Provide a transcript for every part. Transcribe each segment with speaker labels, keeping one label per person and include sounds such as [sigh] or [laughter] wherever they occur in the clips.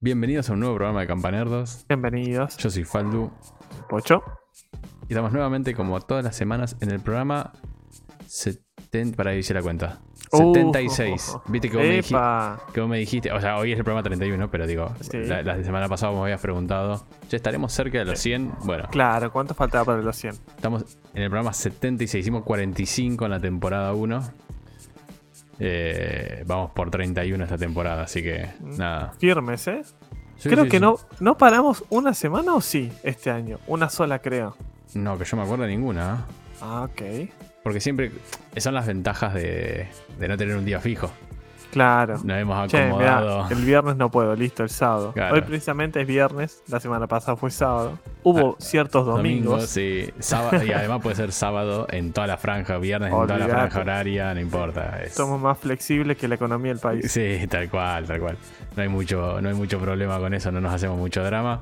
Speaker 1: Bienvenidos a un nuevo programa de Campanerdos.
Speaker 2: Bienvenidos.
Speaker 1: Yo soy Faldu
Speaker 2: Pocho.
Speaker 1: y estamos nuevamente, como todas las semanas, en el programa 70. Para ahí hice la cuenta.
Speaker 2: Uh,
Speaker 1: 76.
Speaker 2: oh, oh, oh.
Speaker 1: Viste que vos, me dijiste, que vos me dijiste. O sea, hoy es el programa 31, pero digo,
Speaker 2: Sí.
Speaker 1: la, la semana pasada me habías preguntado. Ya estaremos cerca de los 100. Bueno,
Speaker 2: Claro, ¿cuánto faltaba para los 100?
Speaker 1: estamos en el programa 76. Hicimos 45 en la temporada 1. Eh, vamos por 31 esta temporada, así que nada.
Speaker 2: Firmes, ¿eh?
Speaker 1: Sí,
Speaker 2: creo
Speaker 1: sí,
Speaker 2: que
Speaker 1: sí.
Speaker 2: no no paramos una semana o sí este año. Una sola, creo.
Speaker 1: No, que yo me acuerdo de ninguna.
Speaker 2: Ah, ok.
Speaker 1: Porque siempre son las ventajas de, de no tener un día fijo.
Speaker 2: Claro.
Speaker 1: Nos hemos
Speaker 2: Che, mirá,
Speaker 1: acomodado.
Speaker 2: el viernes no puedo, listo, el sábado.
Speaker 1: Claro.
Speaker 2: Hoy precisamente es viernes, la semana pasada fue sábado. Hubo
Speaker 1: Ah,
Speaker 2: ciertos domingos.
Speaker 1: sí. Sábado, y además puede ser sábado en toda la franja, viernes en toda la franja horaria, no importa. es-
Speaker 2: Somos más flexibles que la economía del país.
Speaker 1: Sí, tal cual, tal cual. No hay mucho, no hay mucho problema con eso, no nos hacemos mucho drama.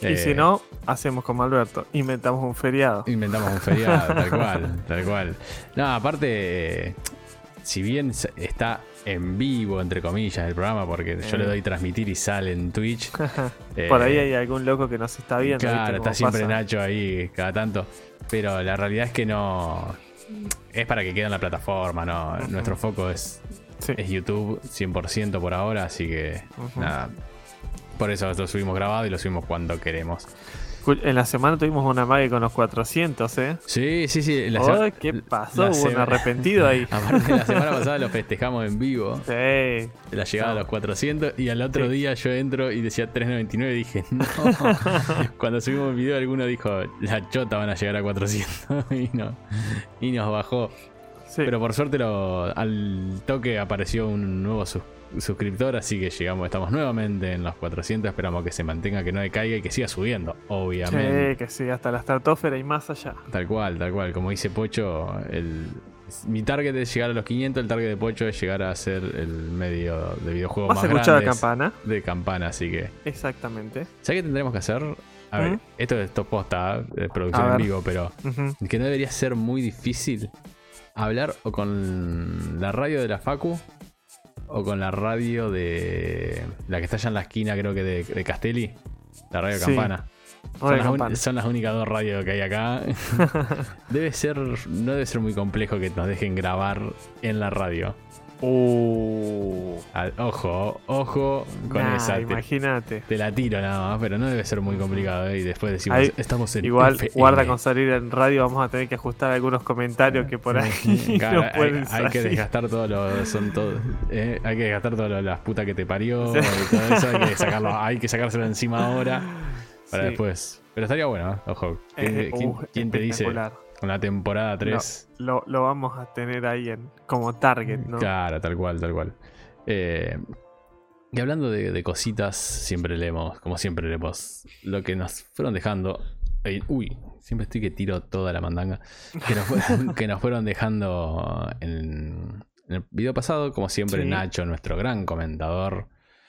Speaker 2: Y
Speaker 1: Eh,
Speaker 2: si no, hacemos como Alberto, inventamos un feriado.
Speaker 1: Inventamos un feriado, tal cual, tal cual. No, aparte, eh, si bien está en vivo, entre comillas, el programa, porque yo
Speaker 2: Eh.
Speaker 1: le doy transmitir y sale en Twitch. [laughs]
Speaker 2: Por
Speaker 1: eh,
Speaker 2: ahí hay algún loco que nos está viendo. ¿viste
Speaker 1: Claro, está siempre
Speaker 2: pasa?
Speaker 1: Nacho ahí cada tanto. Pero la realidad es que no. Es para que quede en la plataforma, ¿no? Nuestro foco es,
Speaker 2: Sí.
Speaker 1: es YouTube 100% por ahora, así que nada. Por eso lo subimos grabado y lo subimos cuando queremos.
Speaker 2: En la semana tuvimos una mague con los 400, ¿eh?
Speaker 1: Sí, sí, sí. La
Speaker 2: ¿qué pasó?
Speaker 1: la
Speaker 2: Hubo un arrepentido ahí. [laughs]
Speaker 1: Aparte, la semana pasada lo festejamos en vivo,
Speaker 2: Sí.
Speaker 1: la llegada a
Speaker 2: No.
Speaker 1: los 400, y al otro
Speaker 2: Sí.
Speaker 1: día yo entro y decía 3.99 y dije, no. [laughs] Cuando subimos el video, alguno dijo, la chota van a llegar a 400 [laughs] y, no, y nos bajó.
Speaker 2: Sí.
Speaker 1: Pero por suerte lo- al toque apareció un nuevo sus- suscriptor, así que llegamos, estamos nuevamente en los 400. Esperamos que se mantenga, que no decaiga y que siga subiendo, obviamente.
Speaker 2: Sí, que sí, hasta la estratosfera y más allá.
Speaker 1: Tal cual, tal cual. Como dice Pocho, el, mi target es llegar a los 500, el target de Pocho es llegar a ser el medio de videojuegos
Speaker 2: ¿Vas
Speaker 1: más
Speaker 2: la
Speaker 1: grandes
Speaker 2: campana?
Speaker 1: de campana, así que...
Speaker 2: Exactamente.
Speaker 1: ¿Sabes qué tendremos que hacer? A ver,
Speaker 2: ¿Mm?
Speaker 1: esto es top posta, es
Speaker 2: A
Speaker 1: producción en vivo, pero que no debería ser muy difícil hablar o con la radio de la Facu o con la radio de la que está allá en la esquina, creo que de, de Castelli, la radio
Speaker 2: Sí,
Speaker 1: Campana. Son las, un- son las únicas dos radios que hay acá. [laughs] debe ser, no debe ser muy complejo que nos dejen grabar en la radio.
Speaker 2: Uh.
Speaker 1: Ah, ojo, ojo con
Speaker 2: Nah,
Speaker 1: esa. Te,
Speaker 2: Imagínate.
Speaker 1: te la tiro nada más, pero no debe ser muy complicado. ¿eh? Y después decimos,
Speaker 2: Ahí,
Speaker 1: estamos en
Speaker 2: Igual,
Speaker 1: FM.
Speaker 2: guarda con salir en radio, vamos a tener que ajustar algunos comentarios que por ahí [laughs]
Speaker 1: Claro,
Speaker 2: no
Speaker 1: hay,
Speaker 2: pueden
Speaker 1: hay que
Speaker 2: salir.
Speaker 1: desgastar todos los. Son todos. eh, hay que desgastar todas las putas que te parió [laughs]
Speaker 2: Sí.
Speaker 1: y todo eso. Hay que, sacarlo, hay que sacárselo encima ahora para
Speaker 2: Sí.
Speaker 1: después. Pero estaría bueno, ¿eh? ojo. ¿Quién,
Speaker 2: Eh,
Speaker 1: quién-
Speaker 2: uh,
Speaker 1: quién te dice. Con la temporada 3?
Speaker 2: Lo, lo vamos a tener ahí en, como target, ¿no?
Speaker 1: Claro, tal cual, tal cual. Eh, y hablando de, de cositas, siempre leemos, como siempre leemos, lo que nos fueron dejando. eh, uy, siempre estoy que tiro toda la mandanga. Que nos, fue- [laughs] que nos fueron dejando en, en el video pasado, como siempre,
Speaker 2: Sí.
Speaker 1: Nacho, nuestro gran comentador,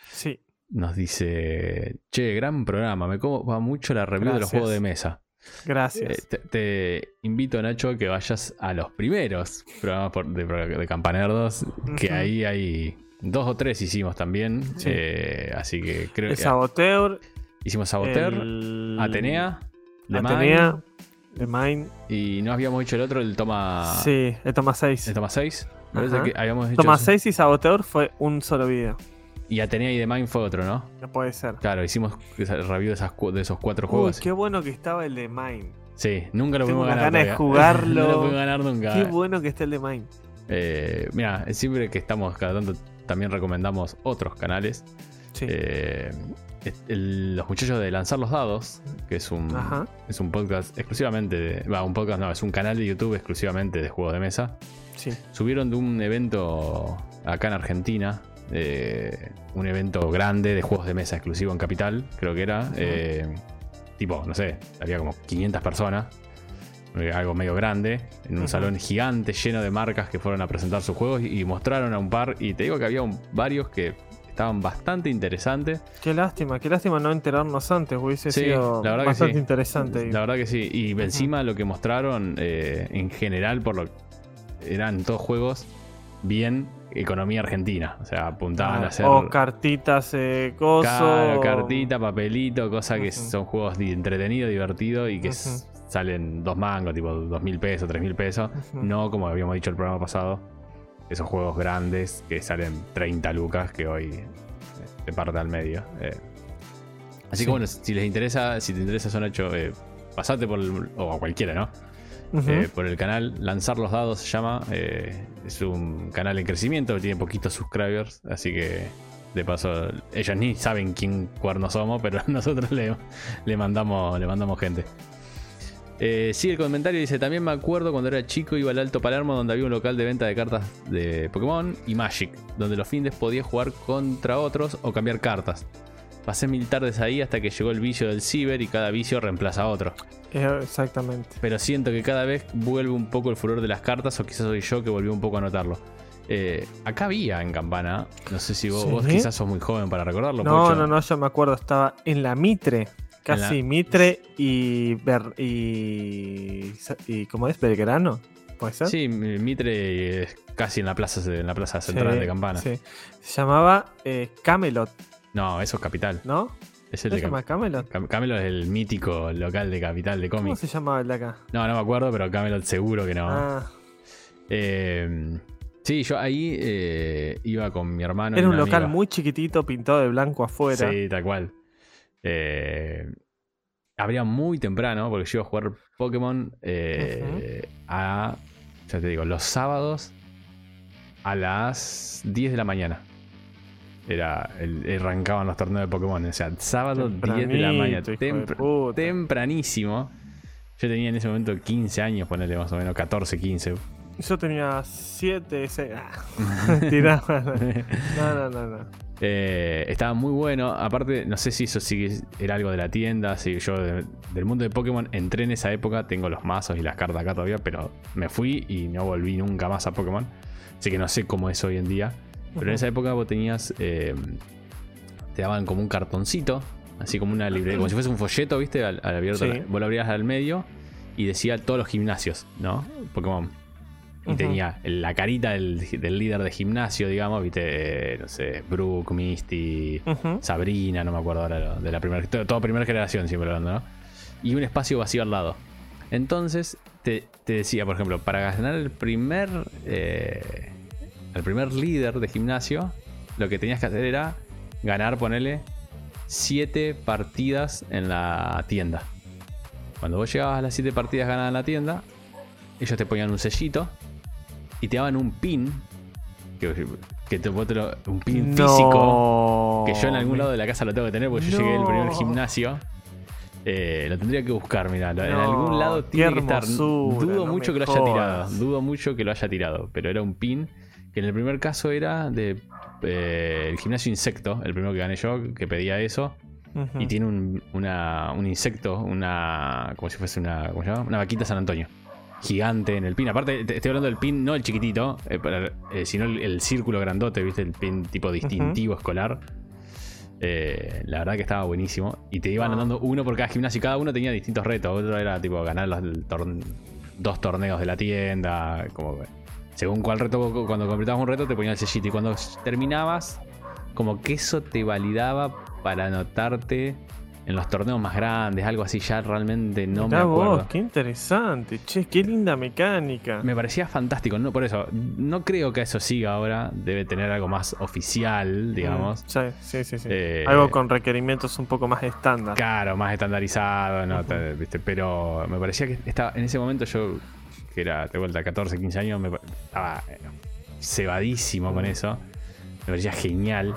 Speaker 2: Sí.
Speaker 1: nos dice: Che, gran programa, me va mucho la review de los juegos de mesa.
Speaker 2: Gracias.
Speaker 1: Eh, te, te invito, Nacho, a que vayas a los primeros programas por- de, de Campanerdos, que ahí hay dos o tres hicimos también.
Speaker 2: Sí.
Speaker 1: eh, así que creo
Speaker 2: el
Speaker 1: que
Speaker 2: Saboteur.
Speaker 1: hicimos Saboter,
Speaker 2: el-
Speaker 1: Atenea, Le
Speaker 2: Atenea. The Mine.
Speaker 1: y no habíamos hecho el otro, el Toma,
Speaker 2: Sí, el Toma 6.
Speaker 1: el toma 6. Parece
Speaker 2: Ajá.
Speaker 1: que habíamos hecho
Speaker 2: Toma
Speaker 1: eso.
Speaker 2: 6 y Saboteur fue un solo video.
Speaker 1: Y Atenea y The Mind fue otro, ¿no?
Speaker 2: No puede ser.
Speaker 1: Claro, hicimos review de, esas de esos cuatro
Speaker 2: Uy,
Speaker 1: juegos.
Speaker 2: qué bueno que estaba el de Mine.
Speaker 1: Sí, nunca lo
Speaker 2: Tengo
Speaker 1: pudimos ganar.
Speaker 2: ganas de jugarlo. [laughs]
Speaker 1: no lo pudimos ganar nunca.
Speaker 2: Qué bueno que está el de Mine.
Speaker 1: Eh, mira, siempre que estamos cada tanto también recomendamos otros canales.
Speaker 2: Sí.
Speaker 1: Eh, el- los muchachos de Lanzar los Dados, que es un,
Speaker 2: Ajá.
Speaker 1: es un podcast exclusivamente de. Va, un podcast no, es un canal de YouTube exclusivamente de juegos de mesa.
Speaker 2: Sí.
Speaker 1: Subieron de un evento acá en Argentina. Eh, un evento grande de juegos de mesa exclusivo en Capital, creo que era. eh, tipo, no sé, había como 500 personas. eh, Algo medio grande, en un salón gigante lleno de marcas que fueron a presentar sus juegos y, mostraron a un par. Y te digo que había un- varios que estaban bastante interesantes.
Speaker 2: Qué lástima, qué lástima no enterarnos antes. Hubiese
Speaker 1: Sí,
Speaker 2: sido
Speaker 1: la verdad que
Speaker 2: bastante
Speaker 1: sí.
Speaker 2: interesante.
Speaker 1: La verdad que sí. Y encima lo que mostraron, eh, en general, por lo eran todos juegos bien economía argentina. O sea, apuntaban
Speaker 2: Ah,
Speaker 1: a hacer.
Speaker 2: O cartitas, eh, coso.
Speaker 1: Claro, cartita, papelito, cosas que son juegos entretenidos, divertidos y que salen dos mangos, tipo dos mil pesos, tres mil pesos. No como habíamos dicho el programa pasado, esos juegos grandes que salen 30 lucas que hoy eh, te parte al medio. eh. Así
Speaker 2: Sí.
Speaker 1: que bueno, si les interesa, si te interesa Zona 8, eh, pasate por el, o a cualquiera, ¿no? Eh, por el canal Lanzar los Dados se llama. eh, es un canal en crecimiento, tiene poquitos subscribers, así que de paso ellos ni saben quién cuerno somos, pero [laughs] nosotros le, mandamos, le mandamos gente. Eh, sigue el comentario dice, también me acuerdo cuando era chico iba al Alto Palermo donde había un local de venta de cartas de Pokémon y Magic, donde los fines podías jugar contra otros o cambiar cartas. Pasé mil tardes ahí hasta que llegó el vicio del ciber y cada vicio reemplaza a otro.
Speaker 2: Eh, exactamente.
Speaker 1: Pero siento que cada vez vuelve un poco el furor de las cartas, o quizás soy yo que volvió un poco a notarlo. Eh, acá había en Campana, no sé si vos,
Speaker 2: ¿Sí?
Speaker 1: vos quizás sos muy joven para recordarlo.
Speaker 2: No, no, no, yo me acuerdo, estaba en la Mitre. Casi
Speaker 1: la-
Speaker 2: Mitre y, Ber- y. y. ¿Cómo es? ¿Belgrano? ¿Puede ser?
Speaker 1: Sí, mi- Mitre es casi en la plaza, en la plaza central
Speaker 2: Sí,
Speaker 1: de Campana.
Speaker 2: sí. Se llamaba eh, Camelot,
Speaker 1: No, eso es Capital.
Speaker 2: ¿no?
Speaker 1: Es el
Speaker 2: ¿Se
Speaker 1: de
Speaker 2: llama
Speaker 1: Cam-
Speaker 2: Camelot?
Speaker 1: Cam- Camelot es el mítico local de Capital de
Speaker 2: ¿Cómo
Speaker 1: cómics.
Speaker 2: se llamaba el de acá?
Speaker 1: No, no me acuerdo, pero Camelot seguro que no.
Speaker 2: Ah,
Speaker 1: Eh, sí, yo ahí eh, iba con mi hermano. y
Speaker 2: era un local muy chiquitito, pintado de blanco afuera.
Speaker 1: Sí, tal cual. Eh, abría muy temprano, porque yo iba a jugar Pokémon eh, a, ya te digo, los sábados a las 10 de la mañana. Era, el, arrancaban los torneos de Pokémon. O sea, sábado 10 de la mañana.
Speaker 2: De
Speaker 1: tempranísimo. Yo tenía en ese momento 15 años, ponele más o menos, 14, 15.
Speaker 2: Yo tenía 7, 6. Tiraba. No, no, no, no.
Speaker 1: Eh, estaba muy bueno. Aparte, no sé si eso sí era algo de la tienda. Si yo de- del mundo de Pokémon entré en esa época. Tengo los mazos y las cartas acá todavía. Pero me fui y no volví nunca más a Pokémon. Así que no sé cómo es hoy en día. Pero en esa época vos tenías. eh, te daban como un cartoncito. Así como una librería. Como si fuese un folleto, ¿viste? Al, al abierto.
Speaker 2: Sí.
Speaker 1: Vos lo abrías al medio. Y decía todos los gimnasios, ¿no? Pokémon. Y tenía la carita del, del líder de gimnasio, digamos, viste, eh, no sé, Brooke, Misty. Sabrina, no me acuerdo ahora de la primera, to- toda primera generación siempre hablando, ¿no? Y un espacio vacío al lado. Entonces, te, te decía, por ejemplo, para ganar el primer, eh, el primer líder de gimnasio, lo que tenías que hacer era ganar, ponele, 7 partidas en la tienda. Cuando vos llegabas a las 7 partidas ganadas en la tienda, ellos te ponían un sellito y te daban un pin. Que, que te, vos te lo- un pin físico. Que yo en algún lado de la casa lo tengo que tener porque yo llegué al primer gimnasio. Eh, lo tendría que buscar, mira. En algún lado tiene que estar. Dudo mucho que lo haya tirado. Dudo mucho que lo haya tirado. Pero era un pin que en el primer caso era de eh, el gimnasio insecto, el primero que gané yo, que pedía eso. Y tiene un, una- un insecto, una. como si fuese una. ¿Cómo se llama? Una vaquita San Antonio. Gigante en el pin. Aparte, te- estoy hablando del pin, no el chiquitito, eh, para- eh, sino el, el círculo grandote, ¿viste? El pin tipo distintivo escolar. Eh, la verdad que estaba buenísimo. Y te iban
Speaker 2: Ah.
Speaker 1: dando uno por cada gimnasio. Y cada uno tenía distintos retos. Otro era tipo ganar los dos torneos de la tienda. Como según cuál reto, cuando completabas un reto, te ponían el sellito. Y cuando terminabas, como que eso te validaba para anotarte en los torneos más grandes. Algo así, ya realmente no
Speaker 2: Mirá
Speaker 1: me acuerdo.
Speaker 2: vos, qué interesante. Che, qué linda mecánica.
Speaker 1: Me parecía fantástico, no por eso. No creo que eso siga ahora. Debe tener algo más oficial, digamos.
Speaker 2: Mm, sí, sí, sí. sí.
Speaker 1: Eh,
Speaker 2: Algo con requerimientos un poco más estándar.
Speaker 1: Claro, más estandarizado, ¿no? Pero me parecía que estaba, en ese momento yo, que era de vuelta 14, 15 años, me, estaba eh, cebadísimo con eso. Me parecía genial.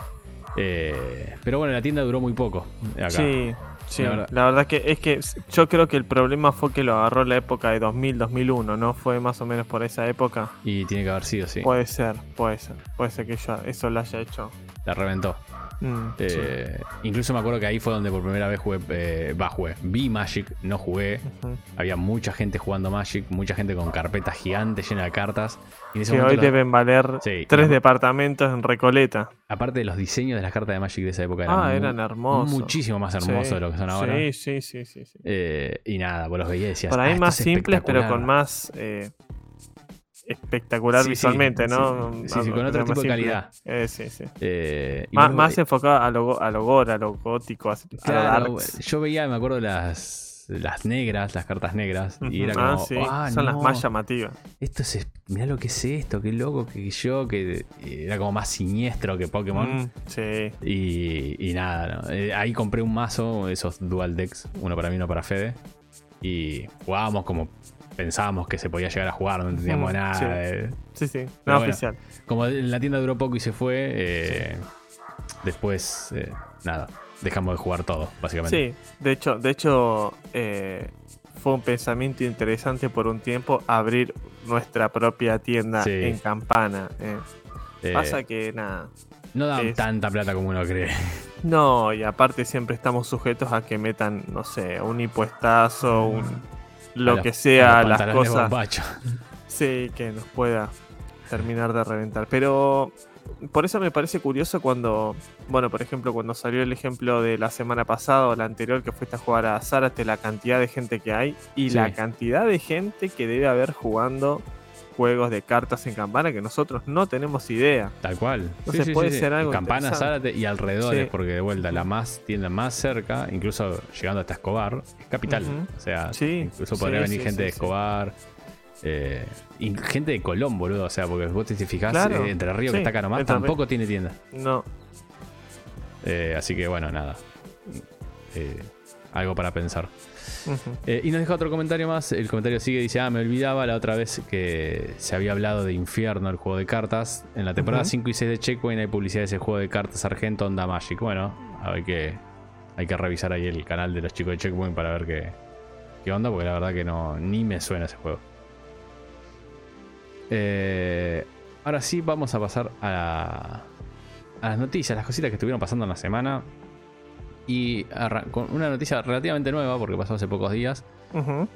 Speaker 1: Eh, pero bueno, la tienda duró muy poco. Acá.
Speaker 2: Sí, sí.
Speaker 1: La
Speaker 2: La
Speaker 1: verdad.
Speaker 2: verdad. que es que yo creo que el problema fue que lo agarró la época de 2000, 2001, ¿no? Fue más o menos por esa época.
Speaker 1: Y tiene que haber sido, sí.
Speaker 2: Puede ser, puede ser. Puede ser que yo eso lo haya hecho.
Speaker 1: La reventó.
Speaker 2: Mm, sí.
Speaker 1: Eh, Incluso me acuerdo que ahí fue donde por primera vez jugué. eh, jugué. Vi Magic, no jugué. Había mucha gente jugando Magic, mucha gente con carpetas gigantes llenas de cartas. Y en ese
Speaker 2: Que hoy deben valer
Speaker 1: Sí,
Speaker 2: tres
Speaker 1: no.
Speaker 2: departamentos en Recoleta.
Speaker 1: aparte de los diseños de las cartas de Magic de esa época, eran,
Speaker 2: Ah, eran hermosos.
Speaker 1: muchísimo más hermosos
Speaker 2: Sí,
Speaker 1: de lo que son ahora.
Speaker 2: Sí, sí, sí, sí.
Speaker 1: Eh, y nada, vos los veías y decías.
Speaker 2: Por
Speaker 1: "Ah,
Speaker 2: ahí
Speaker 1: esto
Speaker 2: más
Speaker 1: es
Speaker 2: simples, pero
Speaker 1: espectacular".
Speaker 2: con más. Eh, espectacular
Speaker 1: Sí,
Speaker 2: visualmente,
Speaker 1: sí,
Speaker 2: ¿no?
Speaker 1: sí, sí,
Speaker 2: A-
Speaker 1: con otro
Speaker 2: más
Speaker 1: tipo de calidad.
Speaker 2: Eh, sí, sí.
Speaker 1: Eh, y
Speaker 2: Má-
Speaker 1: no-
Speaker 2: más enfocado a lo, a lo gore, a lo gótico, a, a lo
Speaker 1: Claro,
Speaker 2: darks.
Speaker 1: yo veía, me acuerdo, las, las negras, las cartas negras, y era como,
Speaker 2: ah, sí,
Speaker 1: "Ah,
Speaker 2: son las más llamativas.
Speaker 1: Esto es, mirá lo que es esto, qué loco que yo, que eh, era como más siniestro que Pokémon.
Speaker 2: Mm, sí.
Speaker 1: Y, y nada, ¿no? Eh, ahí compré un mazo, esos dual decks, uno para mí, uno para Fede. Y jugábamos como pensábamos que se podía llegar a jugar, no entendíamos
Speaker 2: Ujú,
Speaker 1: nada.
Speaker 2: sí.
Speaker 1: eh.
Speaker 2: Sí, sí.
Speaker 1: Bueno.
Speaker 2: oficial.
Speaker 1: Como la tienda duró poco y se fue, eh, después, eh, nada, dejamos de jugar todo, básicamente.
Speaker 2: Sí, de hecho, de hecho eh, fue un pensamiento interesante por un tiempo abrir nuestra propia tienda en Campana. Pasa que nada.
Speaker 1: no dan
Speaker 2: es-
Speaker 1: tanta plata como uno cree.
Speaker 2: No, y aparte siempre estamos sujetos a que metan, no sé, un impuestazo, un
Speaker 1: A
Speaker 2: lo que sea, las cosas. [laughs] Sí, que nos pueda terminar de reventar. Pero por eso me parece curioso cuando, bueno, por ejemplo, cuando salió el ejemplo de la semana pasada o la anterior que fuiste a jugar a Zárate, la cantidad de gente que hay y
Speaker 1: Sí.
Speaker 2: la cantidad de gente que debe haber jugando juegos de cartas en campana que nosotros no tenemos idea.
Speaker 1: Tal cual.
Speaker 2: Entonces puede ser algo
Speaker 1: Campana. Zárate y alrededores, porque de vuelta la más tienda más cerca, incluso llegando hasta Escobar, es capital. O sea, incluso podría venir gente de. Escobar. eh, y gente de Colón, boludo. O sea, porque vos te fijás,
Speaker 2: Claro,
Speaker 1: eh, Entre Río, que está acá nomás, tampoco tiene tienda.
Speaker 2: No,
Speaker 1: Eh, así que bueno, nada. Algo para pensar. Eh, y nos deja otro comentario más. El comentario sigue, dice, ah, me olvidaba la otra vez que se había hablado de Infierno, el juego de cartas. En la temporada
Speaker 2: Ujú.
Speaker 1: 5 y 6 de Checkpoint hay publicidad de ese juego de cartas Argento Onda Magic. Bueno, hay que, hay que revisar ahí el canal de los chicos de Checkpoint para ver qué, qué onda, porque la verdad que no, ni me suena ese juego. Eh, ahora sí, vamos a pasar a, la- a las noticias, las cositas que estuvieron pasando en la semana. Y con una noticia relativamente nueva, porque pasó hace pocos días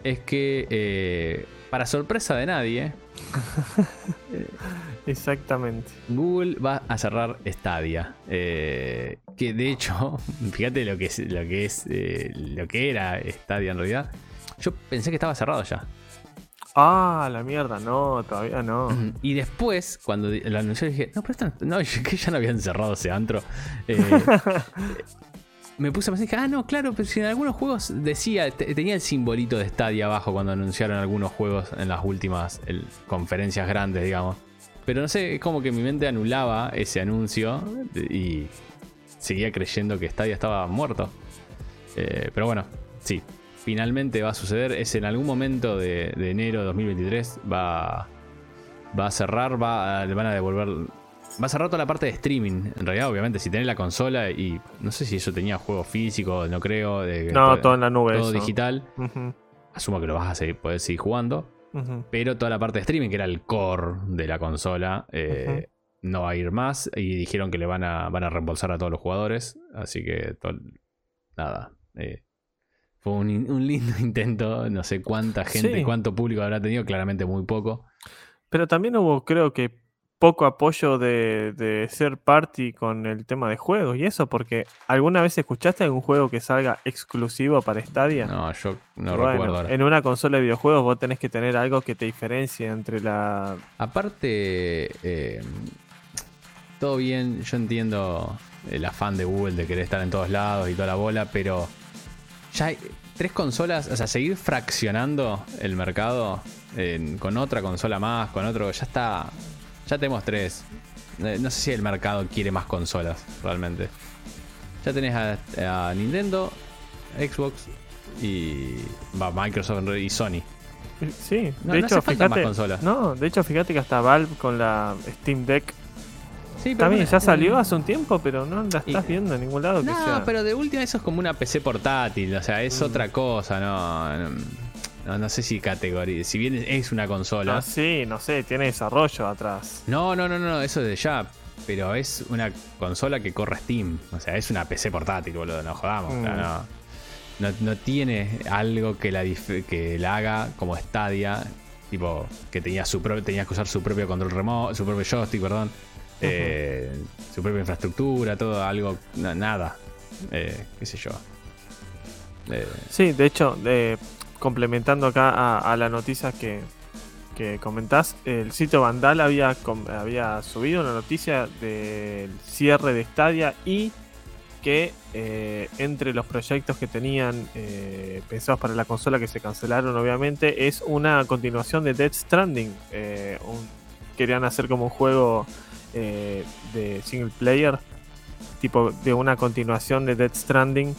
Speaker 1: es que, eh, para sorpresa de nadie, [laughs]
Speaker 2: Exactamente.
Speaker 1: Google va a cerrar Stadia. Eh, que de hecho, [laughs] fíjate lo que es, lo que es, eh, lo que era Stadia en realidad. Yo pensé que estaba cerrado ya.
Speaker 2: Ah, la mierda, no, todavía no.
Speaker 1: Y después, cuando lo anunció, dije, no, pero esto no, no, [laughs] que ya no habían cerrado ese antro. Eh, me puse a pensar, dije, ah, no, claro, pero si en algunos juegos decía, te- tenía el simbolito de Stadia abajo cuando anunciaron algunos juegos en las últimas conferencias grandes, digamos. Pero no sé, es como que mi mente anulaba ese anuncio y seguía creyendo que Stadia estaba muerto. Eh, pero bueno, sí, finalmente va a suceder. Es en algún momento de, de enero de 2023. Va, va a cerrar, va le van a devolver. Va a cerrar toda la parte de streaming. En realidad, obviamente, si tenés la consola y no sé si eso tenía juego físico, no creo. de-
Speaker 2: No,
Speaker 1: de-
Speaker 2: todo en la nube.
Speaker 1: todo
Speaker 2: eso.
Speaker 1: digital. Asumo que lo vas a seguir, poder seguir jugando. Pero toda la parte de streaming, que era el core de la consola, eh, no va a ir más. Y dijeron que le van a, van a reembolsar a todos los jugadores. Así que, nada. eh, fue un lindo [laughs] intento. No sé cuánta gente,
Speaker 2: Sí.
Speaker 1: cuánto público habrá tenido. Claramente muy poco.
Speaker 2: Pero también hubo, creo que, poco apoyo de, de third party con el tema de juegos y eso, porque ¿alguna vez escuchaste algún juego que salga exclusivo para Stadia?
Speaker 1: No, yo no
Speaker 2: Bueno,
Speaker 1: recuerdo ahora.
Speaker 2: En una consola de videojuegos vos tenés que tener algo que te diferencie entre la...
Speaker 1: Aparte, eh, todo bien, yo entiendo el afán de Google de querer estar en todos lados y toda la bola, pero ya hay tres consolas, o sea, seguir fraccionando el mercado en- con otra consola más, con otro, ya está, ya tenemos tres. Eh, No sé si el mercado quiere más consolas, realmente. Ya tenés a, a Nintendo, Xbox y va, Microsoft y Sony.
Speaker 2: Sí,
Speaker 1: No,
Speaker 2: de
Speaker 1: no
Speaker 2: hecho, fíjate...
Speaker 1: consolas.
Speaker 2: No, de hecho, fíjate que hasta Valve con la Steam Deck
Speaker 1: Sí, pero
Speaker 2: también ya salió hace un tiempo, pero no la estás
Speaker 1: Y-
Speaker 2: viendo en ningún lado que
Speaker 1: No,
Speaker 2: sea...
Speaker 1: pero de última eso es como una PC portátil, o sea, es
Speaker 2: Mm.
Speaker 1: otra cosa, no, no, no sé si categoría, si bien es una consola.
Speaker 2: Ah, sí, no sé, tiene desarrollo atrás.
Speaker 1: No, no, no, no, eso de ya, pero es una consola que corre Steam, o sea, es una PC portátil, boludo, no jodamos,
Speaker 2: Mm.
Speaker 1: no, no, no tiene algo que la, que la haga como Stadia, tipo, que tenía su tenías que usar su propio control remoto, su propio joystick, perdón, eh, su propia infraestructura, todo, algo, na- nada, eh, qué sé yo. Eh,
Speaker 2: Sí, de hecho, complementando acá a, a la noticia que, que comentás, el sitio Vandal había, había subido una noticia del cierre de Stadia y que eh, entre los proyectos que tenían eh, pensados para la consola que se cancelaron obviamente es una continuación de Dead Stranding. Eh, querían hacer como un juego de single player, tipo de una continuación de Dead Stranding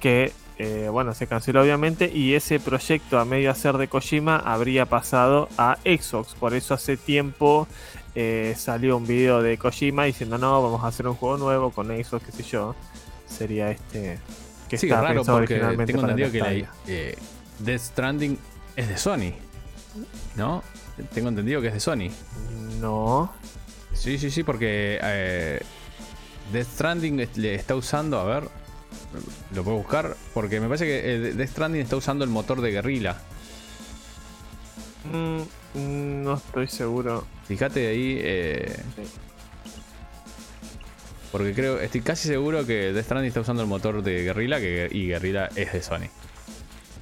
Speaker 2: que eh, bueno, se canceló obviamente y ese proyecto a medio hacer de Kojima habría pasado a Xbox. Por eso hace tiempo eh, salió un video de Kojima diciendo no, vamos a hacer un juego nuevo con Xbox, qué sé yo. Sería este que
Speaker 1: sí,
Speaker 2: estaba
Speaker 1: raro
Speaker 2: pensado
Speaker 1: porque
Speaker 2: originalmente
Speaker 1: tengo entendido que la, eh, Death Stranding es de Sony. ¿No? Tengo entendido que es de Sony.
Speaker 2: No.
Speaker 1: Sí, sí, sí, porque eh, Death Stranding le está usando, a ver, lo puedo buscar, porque me parece que eh, Death Stranding está usando el motor de Guerrilla.
Speaker 2: Mm, no estoy seguro.
Speaker 1: Fíjate ahí, eh, porque creo, estoy casi seguro que Death Stranding está usando el motor de Guerrilla que, y Guerrilla es de Sony.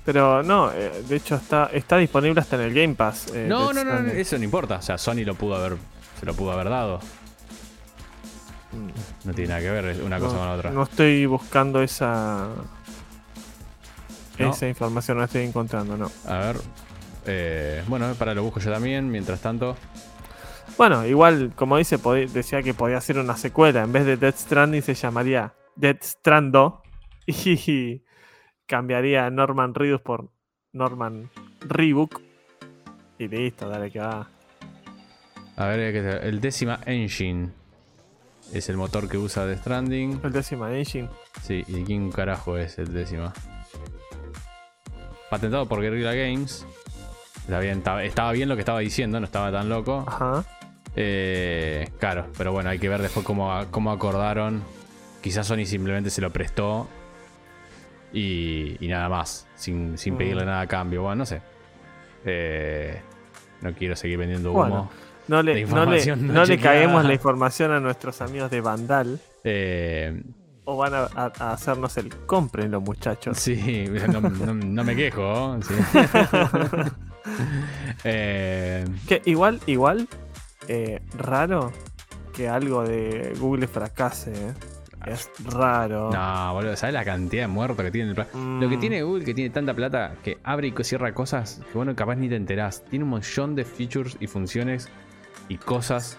Speaker 2: Pero no, eh, de hecho está, está disponible hasta en el Game Pass. eh,
Speaker 1: No, no, no,
Speaker 2: Stranding.
Speaker 1: eso no importa, o sea, Sony lo pudo haber, se lo pudo haber dado. No tiene nada que ver es una cosa
Speaker 2: no,
Speaker 1: con la otra.
Speaker 2: no estoy buscando esa
Speaker 1: ¿No?
Speaker 2: esa información, no la estoy encontrando, no.
Speaker 1: A ver, eh, bueno, para lo busco yo también, mientras tanto.
Speaker 2: Bueno, igual, como dice, decía que podía ser una secuela. En vez de Death Stranding se llamaría Death Strando. [laughs] Y cambiaría Norman Reedus por Norman Reebok. Y listo, dale que va.
Speaker 1: A ver, ¿qué te- el décima engine es el motor que usa The Stranding.
Speaker 2: El décima engine.
Speaker 1: Sí, ¿y quién carajo es el décima? Patentado por Guerrilla Games. Está bien, estaba, bien lo que estaba diciendo, no estaba tan loco.
Speaker 2: Ajá.
Speaker 1: Eh, claro, pero bueno, hay que ver después cómo, cómo acordaron. Quizás Sony simplemente se lo prestó y, y nada más, sin, sin
Speaker 2: Mm.
Speaker 1: pedirle nada a cambio. Bueno, no sé. Eh, no quiero seguir vendiendo humo.
Speaker 2: Bueno. No le, no le,
Speaker 1: no
Speaker 2: le caguemos la información a nuestros amigos de Vandal.
Speaker 1: Eh,
Speaker 2: O van a, a- a hacernos el cómprenlo, muchachos.
Speaker 1: sí, no, no- no me quejo. sí. [laughs] Eh,
Speaker 2: Que igual, igual, eh, raro que algo de Google fracase. eh. Es raro.
Speaker 1: no, boludo, ¿sabes la cantidad de muertos que tiene el plan? Lo que
Speaker 2: Mm,
Speaker 1: tiene Google, que tiene tanta plata, que abre y cierra cosas que, bueno, capaz ni te enterás. Tiene un montón de features y funciones y cosas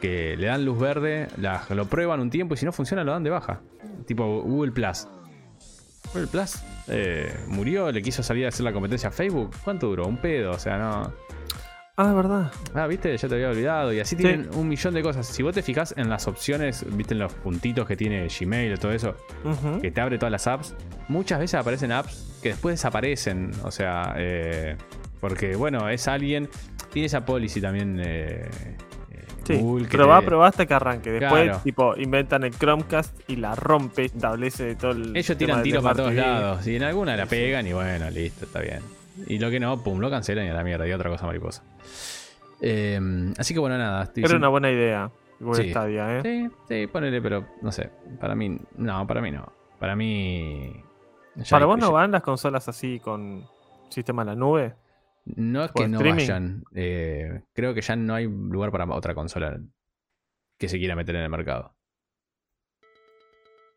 Speaker 1: que le dan luz verde, las, lo prueban un tiempo y si no funciona lo dan de baja. Tipo Google Plus. Google Plus eh, murió, le quiso salir a hacer la competencia a Facebook. ¿Cuánto duró? Un pedo, o sea, no.
Speaker 2: Ah, es verdad.
Speaker 1: Ah, viste, ya te había olvidado. Y así
Speaker 2: Sí.
Speaker 1: tienen un millón de cosas. Si vos te fijas en las opciones, viste en los puntitos que tiene Gmail y todo eso, que te abre todas las apps, muchas veces aparecen apps que después desaparecen. O sea, eh, porque bueno, es alguien. Tiene esa policy también. eh, eh,
Speaker 2: Sí,
Speaker 1: Google que
Speaker 2: probá,
Speaker 1: te-
Speaker 2: probá hasta que arranque. Después,
Speaker 1: Claro.
Speaker 2: tipo, inventan el Chromecast y la rompe, establece todo el.
Speaker 1: Ellos tiran tiros para todos lados. Y en alguna la pegan y bueno, listo, está bien. Y lo que no, pum, lo cancelan y a la mierda. Y otra cosa mariposa. Eh, así que bueno, nada. estoy
Speaker 2: Era
Speaker 1: sin-
Speaker 2: una buena idea.
Speaker 1: Sí.
Speaker 2: Stadia, ¿eh?
Speaker 1: Sí, sí, ponele, pero no sé. Para mí, no, para mí no. Para mí.
Speaker 2: ¿Para vos no van las consolas así con sistema en la nube?
Speaker 1: No es que no
Speaker 2: streaming?
Speaker 1: vayan. eh, creo que ya no hay lugar para otra consola que se quiera meter en el mercado.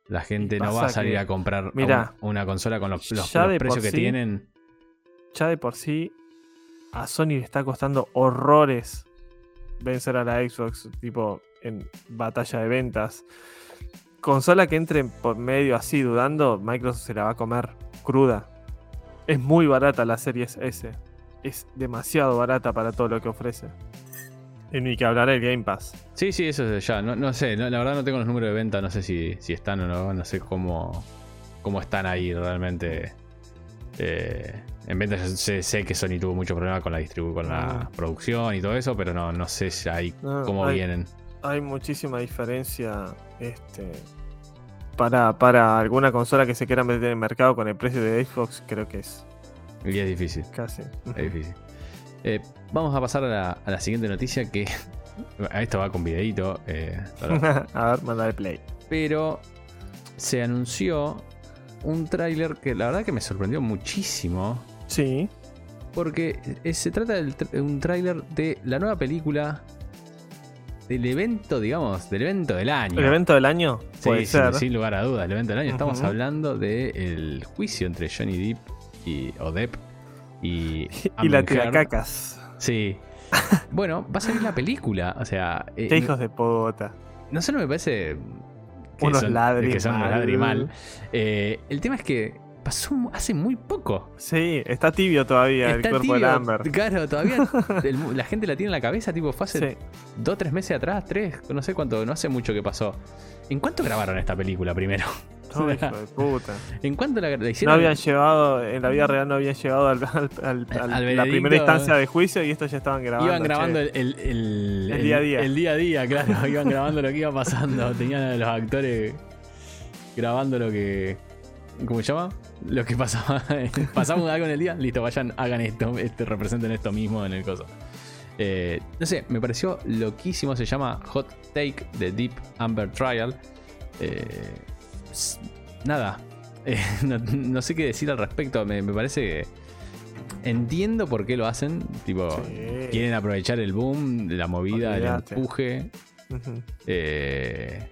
Speaker 1: La gente no va a salir
Speaker 2: que-
Speaker 1: a comprar a
Speaker 2: Mirá,
Speaker 1: un- una consola con los, precios que
Speaker 2: sí-
Speaker 1: tienen.
Speaker 2: Ya de por sí, a Sony le está costando horrores vencer a la Xbox, tipo, en batalla de ventas. Consola que entre por medio así dudando, Microsoft se la va a comer cruda. Es muy barata la Series S. Es demasiado barata para todo lo que ofrece. Y ni que hablar el Game Pass.
Speaker 1: Sí, sí, eso es ya. No, no sé, no- la verdad no tengo los números de venta. No sé si, si están o no. No sé cómo, cómo están ahí realmente. eh, en venta yo sé, sé que Sony tuvo mucho problema con la distribu con la
Speaker 2: Ah.
Speaker 1: producción y todo eso, pero no, no sé ya ahí
Speaker 2: No,
Speaker 1: cómo
Speaker 2: hay-
Speaker 1: vienen.
Speaker 2: Hay muchísima diferencia este, para, para alguna consola que se quiera meter en el mercado con el precio de Xbox, creo que es
Speaker 1: Y es difícil.
Speaker 2: casi.
Speaker 1: Es difícil. Eh, vamos a pasar a la, a la siguiente noticia que. [laughs] Esto va con videito. eh, [laughs]
Speaker 2: a ver, mandar play.
Speaker 1: pero se anunció un tráiler que la verdad que me sorprendió muchísimo.
Speaker 2: Sí.
Speaker 1: Porque eh, se trata de un tráiler de la nueva película del evento, digamos, del evento del año.
Speaker 2: ¿El evento del año?
Speaker 1: Sí,
Speaker 2: Puede
Speaker 1: sin,
Speaker 2: ser.
Speaker 1: sin lugar a dudas, el evento del año. Estamos hablando del juicio entre Johnny Depp y, o Depp y, [laughs]
Speaker 2: y la tiracacas.
Speaker 1: Sí. [laughs] Bueno, va a salir la película. O sea, eh,
Speaker 2: Qué hijos de puta.
Speaker 1: no solo me parece que
Speaker 2: Unos
Speaker 1: son,
Speaker 2: ladri
Speaker 1: que son unos
Speaker 2: mal.
Speaker 1: ladri mal. Eh, el tema es que pasó hace muy poco.
Speaker 2: Sí, está tibio todavía
Speaker 1: Está
Speaker 2: el cuerpo de. Amber.
Speaker 1: Claro, todavía [laughs] el la gente la tiene en la cabeza, tipo, fue hace
Speaker 2: Sí.
Speaker 1: dos, tres meses atrás, tres, no sé cuánto, no hace mucho que pasó. ¿En cuánto grabaron esta película primero?
Speaker 2: No, [laughs] hijo de [laughs] puta.
Speaker 1: ¿En cuánto la, la
Speaker 2: No
Speaker 1: hicieron?
Speaker 2: habían llegado, en la vida real no habían llegado al, al- al- [laughs] al-
Speaker 1: Al
Speaker 2: la primera instancia de juicio y estos ya estaban grabando.
Speaker 1: Iban grabando el, el, el-
Speaker 2: El día a día.
Speaker 1: El día a día, claro. Iban grabando lo que iba pasando. Tenían a los actores grabando lo que. ¿Cómo se llama? Lo que pasaba. Pasamos algo en el día. Listo, vayan, hagan esto. Este, representen esto mismo en el coso. Eh, no sé, me pareció loquísimo. Se llama Hot Take The Deep Amber Trial. Eh, nada. [laughs] Eh, no, no sé qué decir al respecto. Me, me parece que. Entiendo por qué lo hacen. Tipo,
Speaker 2: Sí.
Speaker 1: quieren aprovechar el boom, la movida, el empuje. Eh,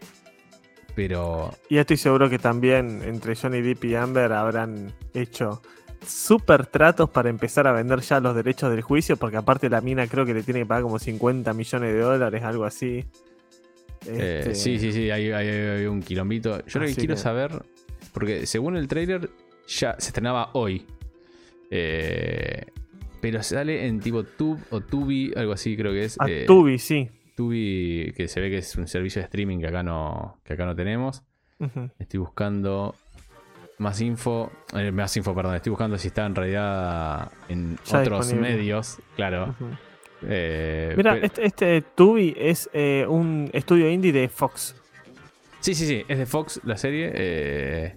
Speaker 1: pero
Speaker 2: Y estoy seguro que también entre Johnny Depp y Amber habrán hecho super tratos para empezar a vender ya los derechos del juicio, porque aparte la mina creo que le tiene que pagar como 50 millones de dólares, algo así.
Speaker 1: Eh,
Speaker 2: Este,
Speaker 1: sí, sí, sí, hay, hay- hay un quilombito. Yo lo que quiero
Speaker 2: que-
Speaker 1: saber, porque según el trailer ya se estrenaba hoy. Eh, pero sale en tipo Tube o Tubi, algo así creo que es.
Speaker 2: A
Speaker 1: eh,
Speaker 2: Tubi, sí.
Speaker 1: Tubi, que se ve que es un servicio de streaming que acá no, que acá no tenemos. Estoy buscando más info. eh, más info, perdón. Estoy buscando si está en realidad en
Speaker 2: Ya
Speaker 1: otros
Speaker 2: disponible.
Speaker 1: medios. Claro. Eh,
Speaker 2: Mira,
Speaker 1: pero-
Speaker 2: este, este Tubi es eh, un estudio indie de Fox.
Speaker 1: Sí, sí, sí. Es de Fox la serie. eh,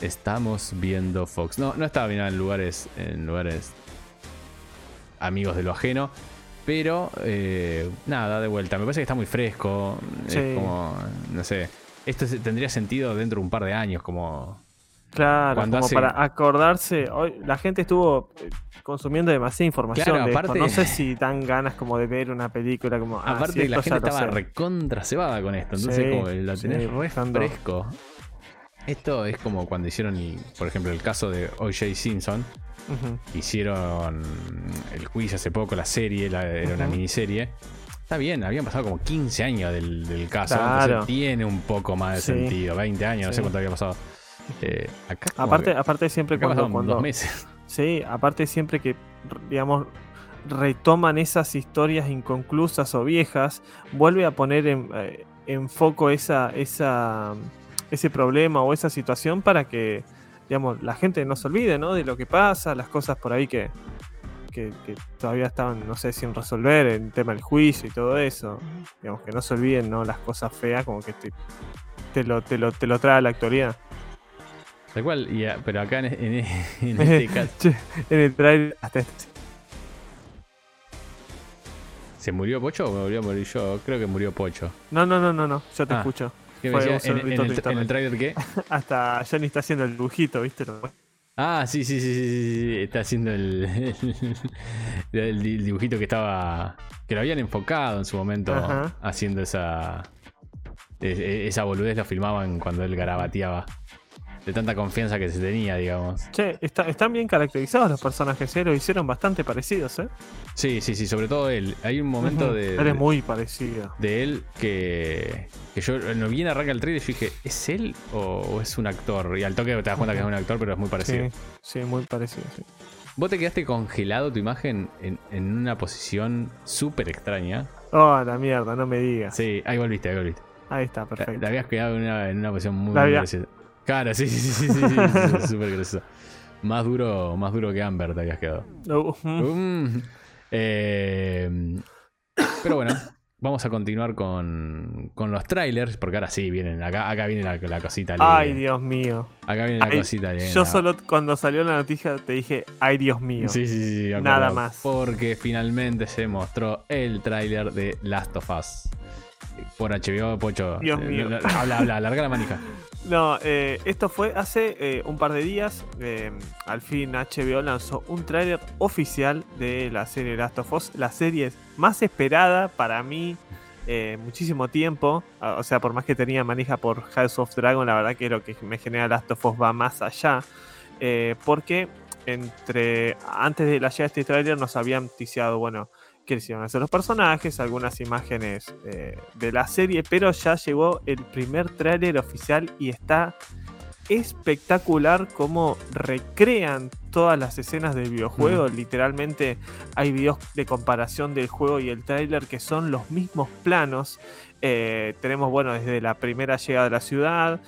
Speaker 1: estamos viendo Fox. No, no estaba bien en lugares. En lugares. Amigos de lo ajeno. Pero nada, de vuelta. Me parece que está muy fresco.
Speaker 2: Sí.
Speaker 1: Es como. No sé. Esto tendría sentido dentro de un par de años. Como.
Speaker 2: Claro,
Speaker 1: Cuando
Speaker 2: como
Speaker 1: hace-
Speaker 2: para acordarse. Hoy la gente estuvo eh, consumiendo demasiada información
Speaker 1: Claro,
Speaker 2: de esto.
Speaker 1: aparte-
Speaker 2: No sé [laughs] si dan ganas como de ver una película como. ah,
Speaker 1: Aparte, la gente estaba recontra cebada con esto. Entonces,
Speaker 2: Sí,
Speaker 1: como lo
Speaker 2: sí,
Speaker 1: tenés re fresco. Esto es como cuando hicieron, el- por ejemplo, el caso de O.J. Simpson. Hicieron el juicio hace poco, la serie, la- era una miniserie. Está bien, habían pasado como 15 años del, del caso.
Speaker 2: Claro.
Speaker 1: Entonces tiene un poco más de
Speaker 2: Sí.
Speaker 1: sentido. 20 años, no sé cuánto había pasado. Eh, acá
Speaker 2: Aparte,
Speaker 1: que-
Speaker 2: aparte siempre
Speaker 1: acá
Speaker 2: cuando, cuando
Speaker 1: dos meses.
Speaker 2: sí, aparte siempre que digamos retoman esas historias inconclusas o viejas, vuelve a poner en, eh, en foco esa, esa ese problema o esa situación para que digamos la gente no se olvide, ¿no? De lo que pasa, las cosas por ahí que que, que todavía estaban, no sé, sin resolver, el tema del juicio y todo eso. Digamos, que no se olviden, ¿no? Las cosas feas, como que te, te, lo, te, lo, te lo trae a la actualidad.
Speaker 1: Tal cual, y, pero acá en, en- [laughs] en este [laughs] caso.
Speaker 2: En el trailer hasta este-
Speaker 1: ¿Se murió Pocho o me volvió a morir yo? Creo que murió Pocho.
Speaker 2: No, no, no, no, no, yo te
Speaker 1: Ah.
Speaker 2: escucho.
Speaker 1: ¿Qué me
Speaker 2: Fue
Speaker 1: decía?
Speaker 2: un
Speaker 1: ¿En, el, en el trailer qué? [laughs]
Speaker 2: Hasta Johnny está haciendo el dibujito, ¿viste?
Speaker 1: Ah, sí, sí, sí, sí, sí, está haciendo el, el, el dibujito que estaba, que lo habían enfocado en su momento
Speaker 2: Ajá.
Speaker 1: haciendo esa, e- esa boludez, lo filmaban cuando él garabateaba, de tanta confianza que se tenía, digamos.
Speaker 2: Che, está- están bien caracterizados los personajes, ¿eh? Lo hicieron bastante parecidos, ¿eh?
Speaker 1: Sí, sí, sí, sobre todo él. Hay un momento de,
Speaker 2: Él es muy parecido.
Speaker 1: de él que, que yo no bien arranca el trailer y yo dije, ¿es él o, o es un actor? Y al toque te das cuenta que es un actor, pero es muy parecido.
Speaker 2: Sí, sí, muy parecido. sí.
Speaker 1: Vos te quedaste congelado tu imagen en, en una posición súper extraña.
Speaker 2: Oh, la mierda, no me digas.
Speaker 1: Sí, ahí volviste, ahí volviste.
Speaker 2: Ahí está, perfecto.
Speaker 1: te habías quedado en una, en una posición muy,
Speaker 2: La
Speaker 1: muy graciosa. Claro, sí, sí, sí, sí, sí, sí, súper graciosa. Más duro, más duro que Amber te habías quedado.
Speaker 2: Uh, mm.
Speaker 1: Um, eh, pero bueno, vamos a continuar con, con los trailers, porque ahora sí vienen, acá, acá viene la, la cosita.
Speaker 2: Ay, Dios mío.
Speaker 1: Acá viene la
Speaker 2: Ay,
Speaker 1: cosita linda.
Speaker 2: Yo solo cuando salió la noticia te dije, ay, Dios mío.
Speaker 1: Sí, sí, sí, me
Speaker 2: Nada
Speaker 1: acuerdo,
Speaker 2: más.
Speaker 1: Porque finalmente se mostró el tráiler de Last of Us. Por HBO, Pocho.
Speaker 2: Dios
Speaker 1: Eh,
Speaker 2: mío.
Speaker 1: la- la- Habla, habla, larga la manija. [laughs]
Speaker 2: No, eh, esto fue hace eh, un par de días. al fin HBO lanzó un tráiler oficial de la serie Last of Us. La serie más esperada para mí muchísimo tiempo. Ah, O sea, por más que tenía manija por House of Dragon, la verdad que lo que me genera Last of Us va más allá. Porque entre antes de la llegada de este tráiler nos habían ticiado, bueno, que les iban a hacer los personajes, algunas imágenes eh, de la serie, pero ya llegó el primer tráiler oficial y está espectacular cómo recrean todas las escenas del videojuego. Literalmente hay videos de comparación del juego y el tráiler que son los mismos planos. Eh, tenemos, bueno, desde la primera llegada a la ciudad,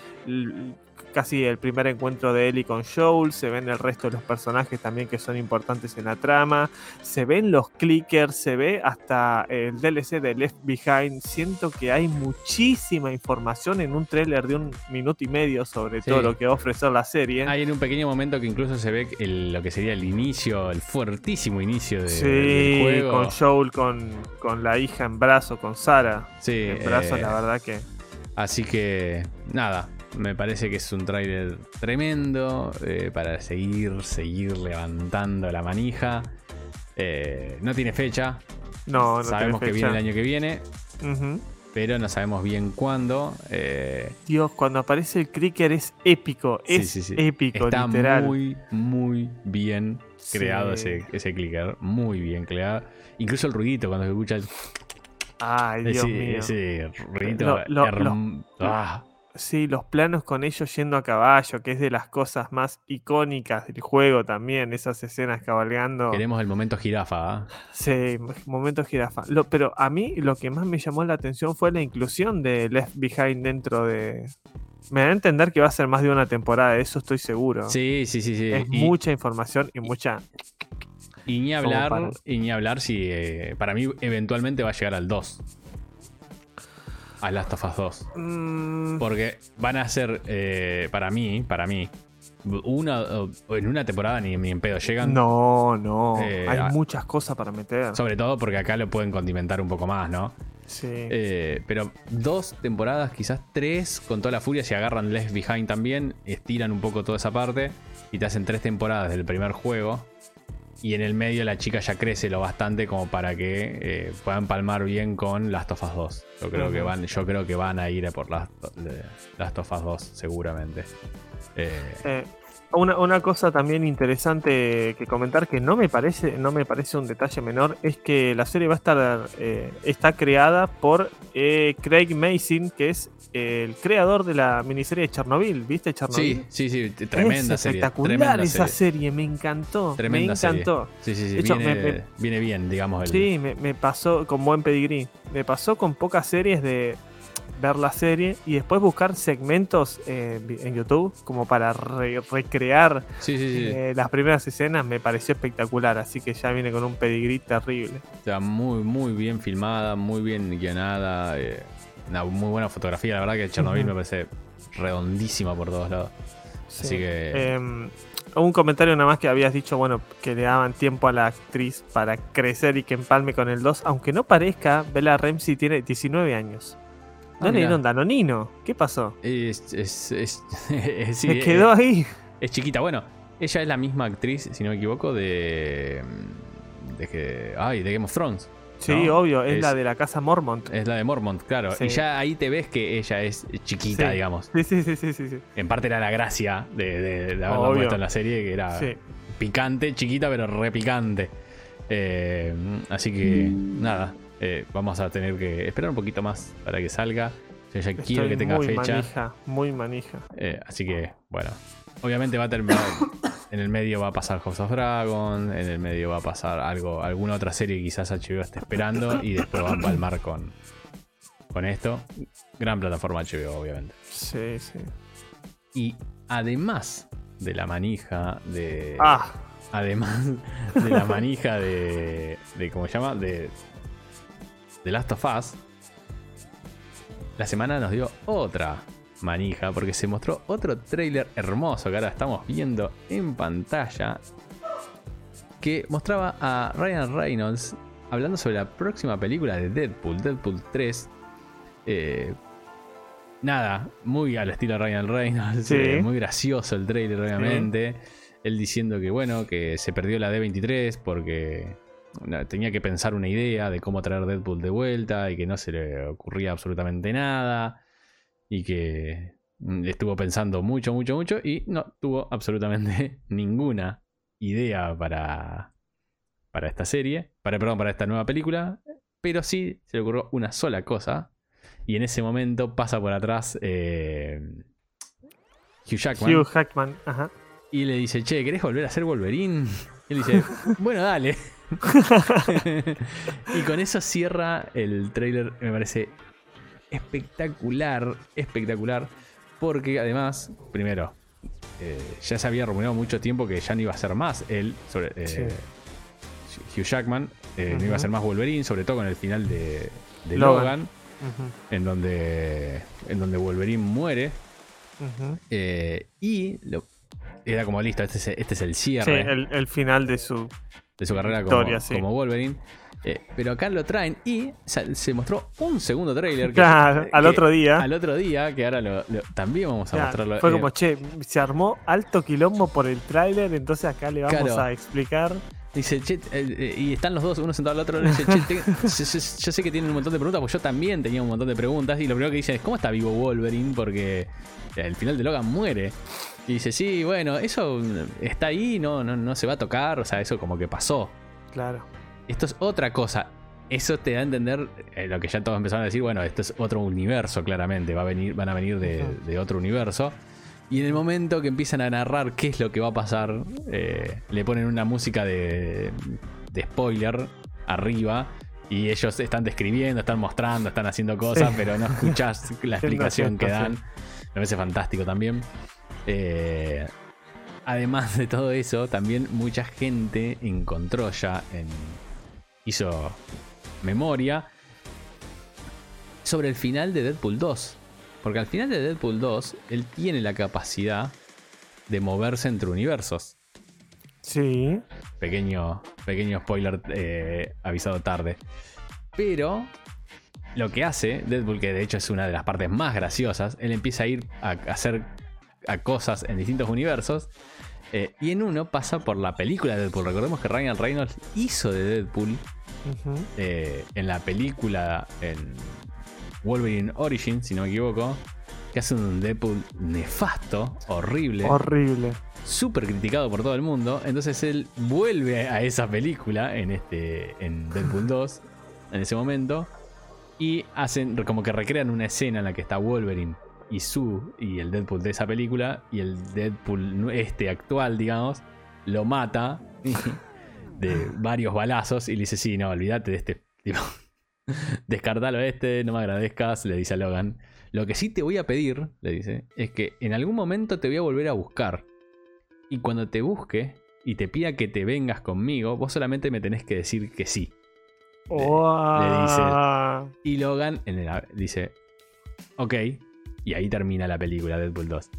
Speaker 2: casi el primer encuentro de Ellie con Joel, se ven el resto de los personajes también que son importantes en la trama, se ven los clickers, se ve hasta el DLC de Left Behind. Siento que hay muchísima información en un tráiler de un minuto y medio sobre
Speaker 1: Sí.
Speaker 2: todo lo que va a ofrecer la serie.
Speaker 1: Hay en un pequeño momento que incluso se ve el- lo que sería el inicio, el fuertísimo inicio de-
Speaker 2: Sí,
Speaker 1: del juego.
Speaker 2: con Joel, con, con la hija en brazo, con Sara
Speaker 1: Sí,
Speaker 2: en brazo,
Speaker 1: eh,
Speaker 2: la verdad que...
Speaker 1: Así que nada, me parece que es un tráiler tremendo eh, para seguir, seguir levantando la manija. Eh, no tiene fecha,
Speaker 2: No, no
Speaker 1: sabemos que
Speaker 2: tiene
Speaker 1: viene el
Speaker 2: fecha.
Speaker 1: año que viene, pero no sabemos bien cuándo. Eh,
Speaker 2: Dios, cuando aparece el clicker es épico,
Speaker 1: Sí,
Speaker 2: es
Speaker 1: sí, sí.
Speaker 2: épico,
Speaker 1: está
Speaker 2: literal.
Speaker 1: muy, muy bien creado
Speaker 2: Sí.
Speaker 1: ese, ese clicker, muy bien creado. Incluso el ruidito cuando se escucha el-
Speaker 2: Ay, Dios
Speaker 1: ese,
Speaker 2: mío.
Speaker 1: ese ruidito.
Speaker 2: Lo- lo-
Speaker 1: herm- ah,
Speaker 2: Sí, los planos con ellos yendo a caballo, que es de las cosas más icónicas del juego también, esas escenas cabalgando.
Speaker 1: Queremos el momento jirafa. ¿ah?
Speaker 2: Sí, momento jirafa. Lo- pero a mí lo que más me llamó la atención fue la inclusión de Left Behind dentro de... Me da a entender que va a ser más de una temporada, de eso estoy seguro.
Speaker 1: Sí, sí, sí, sí.
Speaker 2: Es
Speaker 1: Y-
Speaker 2: mucha información y mucha...
Speaker 1: Y ni hablar, y ni hablar si eh, para mí eventualmente va a llegar al 2. A Last of Us 2.
Speaker 2: Mm,
Speaker 1: Porque van a ser, eh, para mí, para mí, una, en una temporada ni, ni en pedo llegan.
Speaker 2: no, no.
Speaker 1: Eh,
Speaker 2: Hay muchas cosas para meter.
Speaker 1: Sobre todo porque acá lo pueden condimentar un poco más, ¿no?
Speaker 2: Sí.
Speaker 1: Eh, pero dos temporadas, quizás tres, con toda la furia, si agarran Left Behind también, estiran un poco toda esa parte y te hacen tres temporadas del primer juego. Y en el medio la chica ya crece lo bastante como para que eh, puedan palmar bien con Last of Us 2. Yo creo, que van, yo creo que van a ir a por Last, Last of Us 2, seguramente. Eh,
Speaker 2: Eh, una, una cosa también interesante que comentar que no me parece, no me parece un detalle menor, es que la serie va a estar, eh, está creada por eh, Craig Mason, que es el creador de la miniserie de Chernobyl, ¿viste Chernobyl?
Speaker 1: sí, sí, sí, tremenda
Speaker 2: es
Speaker 1: serie.
Speaker 2: espectacular
Speaker 1: tremenda
Speaker 2: esa
Speaker 1: serie.
Speaker 2: serie. me encantó,
Speaker 1: Tremenda
Speaker 2: me
Speaker 1: serie.
Speaker 2: encantó.
Speaker 1: Sí, sí, sí.
Speaker 2: De hecho,
Speaker 1: viene,
Speaker 2: me- me-
Speaker 1: viene bien, digamos. El,
Speaker 2: Sí, me, me pasó con buen pedigrí. Me pasó con pocas series de ver la serie y después buscar segmentos eh, en YouTube como para re- recrear
Speaker 1: sí, sí, sí.
Speaker 2: eh, las primeras escenas me pareció espectacular, así que ya viene con un pedigrí terrible.
Speaker 1: Está muy, muy bien filmada, muy bien guionada. eh, una muy buena fotografía. La verdad que Chernobyl me parece redondísima por todos lados. Así
Speaker 2: Sí.
Speaker 1: que.
Speaker 2: Em, un comentario nada más que habías dicho, bueno, que le daban tiempo a la actriz para crecer y que empalme con el 2, aunque no parezca, Bella Ramsey tiene 19 años. No
Speaker 1: Ah,
Speaker 2: le
Speaker 1: mirá.
Speaker 2: dieron danonino. ¿Qué pasó?
Speaker 1: Es, es, es, [laughs] es- sí,
Speaker 2: Se quedó ahí.
Speaker 1: es chiquita. Bueno, ella es la misma actriz, si no me equivoco, de. de que. Ay, de Game of Thrones.
Speaker 2: Sí,
Speaker 1: ¿no?
Speaker 2: obvio, es,
Speaker 1: Es-
Speaker 2: la de la casa Mormont.
Speaker 1: Es la de Mormont, claro.
Speaker 2: Sí.
Speaker 1: Y ya ahí te ves que ella es chiquita,
Speaker 2: Sí.
Speaker 1: digamos.
Speaker 2: Sí, sí, sí, sí, sí.
Speaker 1: En parte era la gracia de, de, de haberla
Speaker 2: Obvio.
Speaker 1: puesto en la serie, que era picante, chiquita, pero re picante. Eh, así que nada, eh, vamos a tener que esperar un poquito más para que salga. Yo ya quiero que tenga
Speaker 2: muy
Speaker 1: fecha.
Speaker 2: manija, muy manija.
Speaker 1: Eh, así que, bueno, obviamente va a terminar. [coughs] en el medio va a pasar House of Dragon. En el medio va a pasar algo, alguna otra serie que quizás HBO esté esperando. Y después va a palmar con, con esto. Gran plataforma HBO, obviamente.
Speaker 2: Sí, sí.
Speaker 1: Y además de la manija de.
Speaker 2: Ah,
Speaker 1: Además de la manija de. de ¿Cómo se llama? De. De Last of Us. La semana nos dio otra manija porque se mostró otro trailer hermoso que ahora estamos viendo en pantalla. Que mostraba a Ryan Reynolds hablando sobre la próxima película de Deadpool, Deadpool 3. eh, nada, muy al estilo Ryan Reynolds,
Speaker 2: Sí.
Speaker 1: eh, muy gracioso el trailer, obviamente. Él diciendo que, bueno, que se perdió la D23 porque tenía que pensar una idea de cómo traer Deadpool de vuelta y que no se le ocurría absolutamente nada y que mm, estuvo pensando mucho, mucho, mucho y no tuvo absolutamente [laughs] ninguna idea para, para esta serie, para, perdón, para esta nueva película, pero sí se le ocurrió una sola cosa y en ese momento pasa por atrás eh, Hugh Jackman
Speaker 2: Hugh Hackman, ajá.
Speaker 1: y le dice, che, ¿querés volver a ser Wolverine? [laughs] Y él dice, bueno, dale. [laughs] y con eso cierra el trailer, me parece espectacular, espectacular, porque además, primero, eh, ya se había rumoreado mucho tiempo que ya no iba a ser más él, sobre, eh, Hugh Jackman, eh, no iba a ser más Wolverine, sobre todo con el final de, de
Speaker 2: Logan.
Speaker 1: En donde, en donde Wolverine muere. y lo- era como listo, este es, este es el
Speaker 2: Sí,
Speaker 1: cierre
Speaker 2: el, el final de su.
Speaker 1: De su carrera como,
Speaker 2: Victoria, sí.
Speaker 1: como Wolverine. Eh, pero acá lo traen y se mostró un segundo trailer. que-
Speaker 2: Claro, al
Speaker 1: que-
Speaker 2: otro día.
Speaker 1: Al otro día, que ahora lo, lo- también vamos a
Speaker 2: Ya,
Speaker 1: mostrarlo.
Speaker 2: fue
Speaker 1: eh,
Speaker 2: como, che, se armó alto quilombo por el tráiler, entonces acá le vamos
Speaker 1: Claro.
Speaker 2: a explicar.
Speaker 1: Dice, che, eh, eh, y están los dos, uno sentado al otro. dice, che, te- [laughs] yo, yo- yo sé que tienen un montón de preguntas, pues yo también tenía un montón de preguntas. Y lo primero que dicen es, ¿cómo está vivo Wolverine? Porque el final de Logan muere. Y dice, sí, bueno, eso está ahí, no, no, no se va a tocar, o sea, eso como que pasó.
Speaker 2: Claro.
Speaker 1: Esto es otra cosa. Eso te da a entender eh, lo que ya todos empezaron a decir. Bueno, esto es otro universo, claramente. Va a venir, van a venir de otro universo. Y en el momento que empiezan a narrar qué es lo que va a pasar, eh, le ponen una música de, de spoiler arriba. Y ellos están describiendo, están mostrando, están haciendo cosas,
Speaker 2: Sí.
Speaker 1: pero no escuchás [laughs] la explicación que dan. Me parece fantástico también. Eh, además de todo eso, también mucha gente encontró ya en. hizo memoria sobre el final de Deadpool 2. Porque al final de Deadpool 2, él tiene la capacidad de moverse entre universos.
Speaker 2: Sí.
Speaker 1: Pequeño, pequeño spoiler eh, avisado tarde. Pero lo que hace Deadpool, que de hecho es una de las partes más graciosas, él empieza a ir a hacer a cosas en distintos universos. eh, y en uno pasa por la película de Deadpool. Recordemos que Ryan Reynolds hizo de Deadpool eh, en la película en Wolverine Origin, si no me equivoco, que hace un Deadpool nefasto, horrible,
Speaker 2: Horrible.
Speaker 1: súper criticado por todo el mundo. Entonces él vuelve a esa película en este en Deadpool 2 en ese momento y hacen como que recrean una escena en la que está Wolverine y Sue y el Deadpool de esa película y el Deadpool este actual, digamos, lo mata [laughs] de varios balazos y le dice, "Sí, no, olvídate de este tipo [laughs] Descartalo este, no me agradezcas, le dice a Logan. Lo que sí te voy a pedir, le dice, es que en algún momento te voy a volver a buscar. Y cuando te busque y te pida que te vengas conmigo, vos solamente me tenés que decir que sí.
Speaker 2: Uah.
Speaker 1: Y Logan en el- dice, ok. Y ahí termina la película Deadpool 2.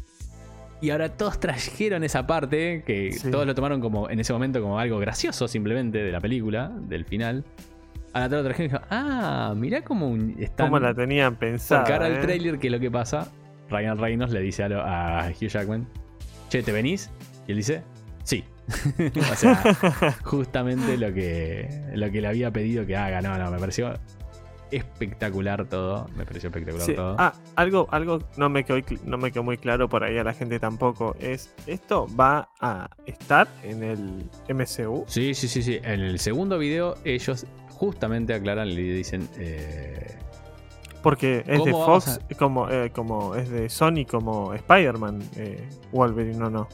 Speaker 1: Y ahora todos trajeron esa parte, que
Speaker 2: Sí.
Speaker 1: todos lo tomaron como en ese momento como algo gracioso simplemente de la película, del final. Ahora todos lo trajeron y dijo, ah, mirá cómo están...
Speaker 2: ¿Cómo la tenían pensada?
Speaker 1: Porque ahora el
Speaker 2: eh?
Speaker 1: trailer, que es lo que pasa, Ryan Reynolds le dice a, lo- a Hugh Jackman, che, ¿te venís? Y él dice, sí. [laughs] o sea, [laughs] justamente lo que, lo que le había pedido que haga. No, no, me pareció espectacular todo. Me pareció espectacular
Speaker 2: Sí.
Speaker 1: todo.
Speaker 2: Ah, algo, algo no me, quedó, no me quedó muy claro por ahí a la gente tampoco. Es, ¿esto va a estar en el MCU?
Speaker 1: Sí, sí, sí, sí. En el segundo video ellos justamente aclaran y dicen... eh,
Speaker 2: Porque es de
Speaker 1: ¿Cómo vamos
Speaker 2: Fox, como, eh, como es de Sony, como Spider-Man, eh, Wolverine, no, no.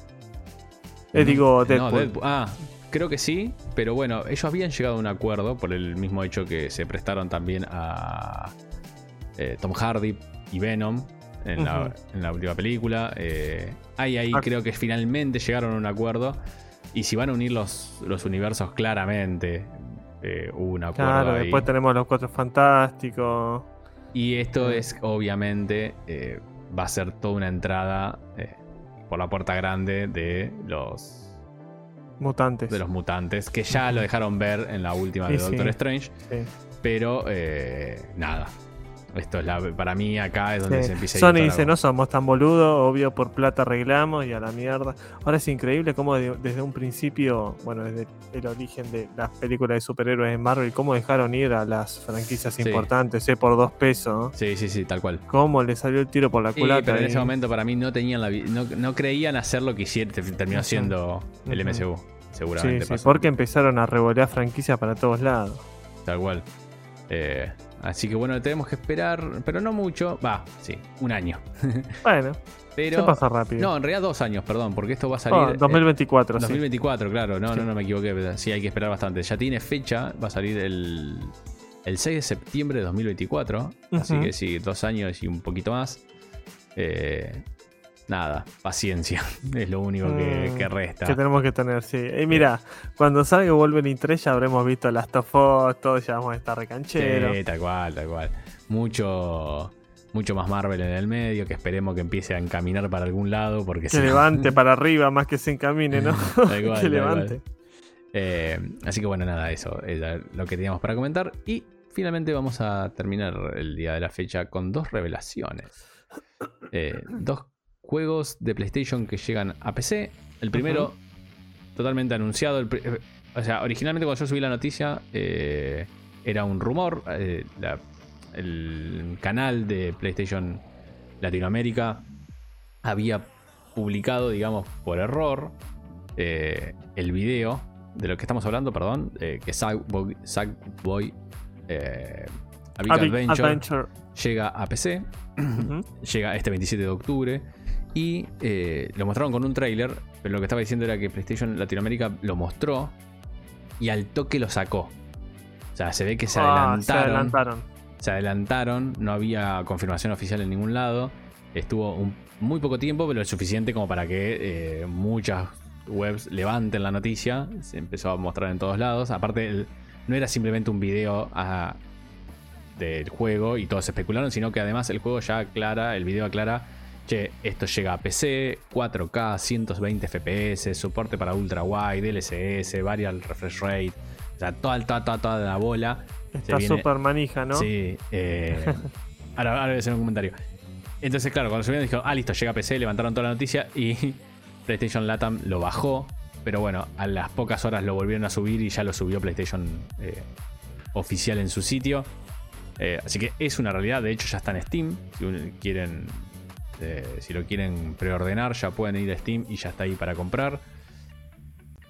Speaker 2: Digo,
Speaker 1: no,
Speaker 2: Deadpool.
Speaker 1: Ah, creo que sí, pero bueno, ellos habían llegado a un acuerdo por el mismo hecho que se prestaron también a Tom Hardy y Venom en, la, en la última película. Ahí, ahí
Speaker 2: Ah.
Speaker 1: creo que finalmente llegaron a un acuerdo. Y si van a unir los, los universos, claramente eh, hubo un acuerdo
Speaker 2: Claro,
Speaker 1: ahí.
Speaker 2: después tenemos los Cuatro Fantásticos.
Speaker 1: Y esto es, obviamente, eh, va a ser toda una entrada eh, por la puerta grande de los,
Speaker 2: Mutantes.
Speaker 1: de los mutantes, que ya lo dejaron ver en la última de
Speaker 2: Sí,
Speaker 1: Doctor
Speaker 2: sí.
Speaker 1: Strange,
Speaker 2: Sí.
Speaker 1: pero eh, nada. Esto es la, para mí acá es donde
Speaker 2: Sí.
Speaker 1: se empieza a
Speaker 2: Sony dice, no somos tan boludos, obvio por plata arreglamos y a la mierda. Ahora es increíble cómo de- desde un principio, bueno, desde el origen de las películas de superhéroes de Marvel, cómo dejaron ir a las franquicias
Speaker 1: Sí.
Speaker 2: importantes, eh, por dos pesos. ¿no?
Speaker 1: Sí, sí, sí, tal cual.
Speaker 2: Cómo le salió el tiro por la
Speaker 1: Sí,
Speaker 2: culata.
Speaker 1: pero en
Speaker 2: ahí.
Speaker 1: ese momento para mí no tenían la no, no creían hacer lo que hicieron, terminó
Speaker 2: Ujú.
Speaker 1: siendo el. MCU. Seguramente
Speaker 2: sí, porque empezaron a revolear franquicias para todos lados.
Speaker 1: Tal cual. Eh, así que bueno, tenemos que esperar, pero no mucho. Va, sí, un año. [laughs]
Speaker 2: Bueno,
Speaker 1: Pero.
Speaker 2: se pasa rápido.
Speaker 1: No, en realidad dos años, perdón, porque esto va a salir.
Speaker 2: Oh,
Speaker 1: eh,
Speaker 2: 2024, sí.
Speaker 1: 2024, claro, no,
Speaker 2: Sí.
Speaker 1: no, no me equivoqué. pero Sí, hay que esperar bastante. Ya tiene fecha, va a salir el, el 6 de septiembre de 2024. Así
Speaker 2: Ujú.
Speaker 1: que sí, dos años y un poquito más. Eh, nada, paciencia. [laughs] Es lo único que,
Speaker 2: Mm,
Speaker 1: que resta.
Speaker 2: Que tenemos que tener, sí. Y mira, cuando salga Wolverine 3 ya habremos visto las of Us, todos ya vamos a estar recancheros.
Speaker 1: Sí, tal cual, tal cual. Mucho, mucho más Marvel en el medio, que esperemos que empiece a encaminar para algún lado, porque
Speaker 2: que
Speaker 1: no-
Speaker 2: levante [laughs] para arriba más que se encamine, ¿no? [laughs]
Speaker 1: Tal cual,
Speaker 2: que
Speaker 1: tal
Speaker 2: levante.
Speaker 1: Eh, así que bueno, nada, eso era lo que teníamos para comentar. Y finalmente vamos a terminar el día de la fecha con dos revelaciones. Eh, dos juegos de PlayStation que llegan a PC. El primero, totalmente anunciado. el eh, o sea, originalmente cuando yo subí la noticia, eh, era un rumor. eh, la- el canal de PlayStation Latinoamérica había publicado, digamos, por error, eh, el video de lo que estamos hablando, perdón, que Sackboy, Sackboy Adventure,
Speaker 2: Adventure.
Speaker 1: llega a PC, llega este 27 de octubre y eh, lo mostraron con un tráiler, pero lo que estaba diciendo era que PlayStation Latinoamérica lo mostró y al toque lo sacó. O sea, se ve que se
Speaker 2: Ah, se
Speaker 1: adelantaron
Speaker 2: adelantaron.
Speaker 1: se adelantaron, no había confirmación oficial en ningún lado. Estuvo un- muy poco tiempo, pero lo suficiente como para que eh, muchas webs levanten la noticia. Se empezó a mostrar en todos lados. Aparte, el- no era simplemente un video ah, del juego y todos especularon, sino que además el juego ya aclara, el video aclara, che, esto llega a PC, 4K, 120 FPS, soporte para ultra wide, DLSS, variable refresh rate. O sea, toda, toda, toda, toda la bola.
Speaker 2: Está súper manija, ¿no?
Speaker 1: Sí. eh, [laughs] ahora, ahora voy a hacer un comentario. Entonces, claro, cuando subieron dijeron, ah, listo, llega a PC, levantaron toda la noticia y [laughs] PlayStation Latam lo bajó. Pero bueno, a las pocas horas lo volvieron a subir y ya lo subió PlayStation eh, oficial en su sitio. Eh, así que es una realidad, de hecho ya está en Steam. Si quieren, eh, si lo quieren preordenar, ya pueden ir a Steam y ya está ahí para comprar.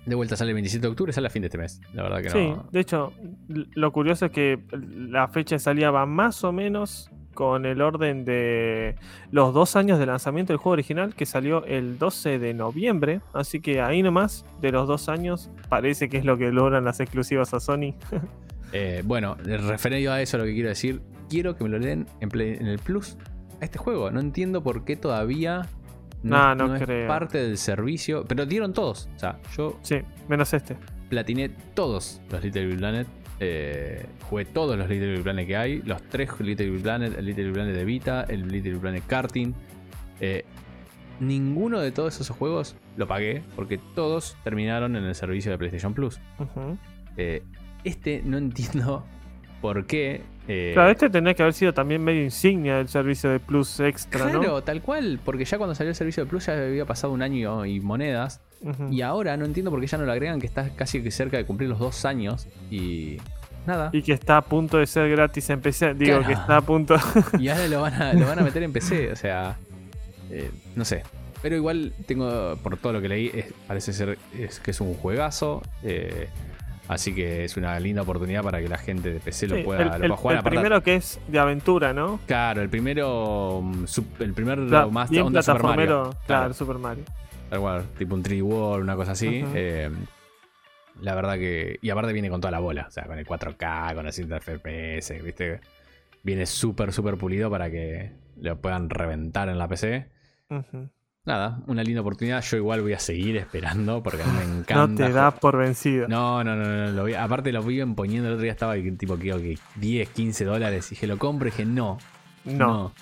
Speaker 1: De vuelta sale el 27 de octubre, sale a fin de este mes. La verdad que
Speaker 2: Sí,
Speaker 1: no.
Speaker 2: de hecho, lo curioso es que la fecha de salida va más o menos con el orden de los dos años de lanzamiento del juego original que salió el 12 de noviembre. Así que ahí nomás, de los dos años, parece que es lo que logran las exclusivas a Sony. [laughs]
Speaker 1: Eh, bueno, referido a eso, lo que quiero decir, quiero que me lo den en, Play- en el Plus a este juego. No entiendo por qué todavía no,
Speaker 2: Nah, no
Speaker 1: no es parte del servicio. Pero dieron todos. O sea, yo
Speaker 2: Sí, menos este.
Speaker 1: platiné todos los Little Big Planet. eh, jugué todos los Little Big Planet que hay. Los tres Little Big Planet, el Little Big Planet de Vita, el Little Big Planet Karting. Eh, ninguno de todos esos juegos lo pagué porque todos terminaron en el servicio de PlayStation Plus. Eh, este no entiendo por qué. Eh,
Speaker 2: Claro, este tendría que haber sido también medio insignia del servicio de Plus Extra,
Speaker 1: claro,
Speaker 2: ¿no?
Speaker 1: tal cual, porque ya cuando salió el servicio de Plus ya había pasado un año y monedas. Y ahora no entiendo por qué ya no lo agregan, que está casi que cerca de cumplir los dos años. Y nada.
Speaker 2: Y que está a punto de ser gratis en PC. Digo
Speaker 1: Claro.
Speaker 2: que está a punto. [laughs]
Speaker 1: Y ahora lo van a, lo van a meter en PC, o sea. eh, no sé. Pero igual tengo, por todo lo que leí, es- parece ser es, que es un juegazo. eh, así que es una linda oportunidad para que la gente de PC lo pueda,
Speaker 2: el,
Speaker 1: lo
Speaker 2: el-
Speaker 1: pueda jugar.
Speaker 2: el
Speaker 1: Aparte-
Speaker 2: primero que es de aventura, ¿no?
Speaker 1: Claro, el primero. mm, El primer
Speaker 2: Cla-
Speaker 1: más
Speaker 2: bien
Speaker 1: onda Super Mario.
Speaker 2: claro,
Speaker 1: Claro,
Speaker 2: Super Mario.
Speaker 1: tal cual, tipo un 3D World, una cosa así. Eh, la verdad que. Y aparte viene con toda la bola. O sea, con el 4K, con la 100 FPS, ¿viste? Viene súper, súper pulido para que lo puedan reventar en la PC.
Speaker 2: Ujú.
Speaker 1: Nada, una linda oportunidad. Yo igual voy a seguir esperando porque me [laughs]
Speaker 2: No
Speaker 1: encanta.
Speaker 2: te da
Speaker 1: ju-
Speaker 2: por vencido.
Speaker 1: No, no, no, no, lo vi- aparte lo vi poniendo el otro día estaba tipo creo que 10, 15 dólares. Y dije, lo compro y dije, no.
Speaker 2: no,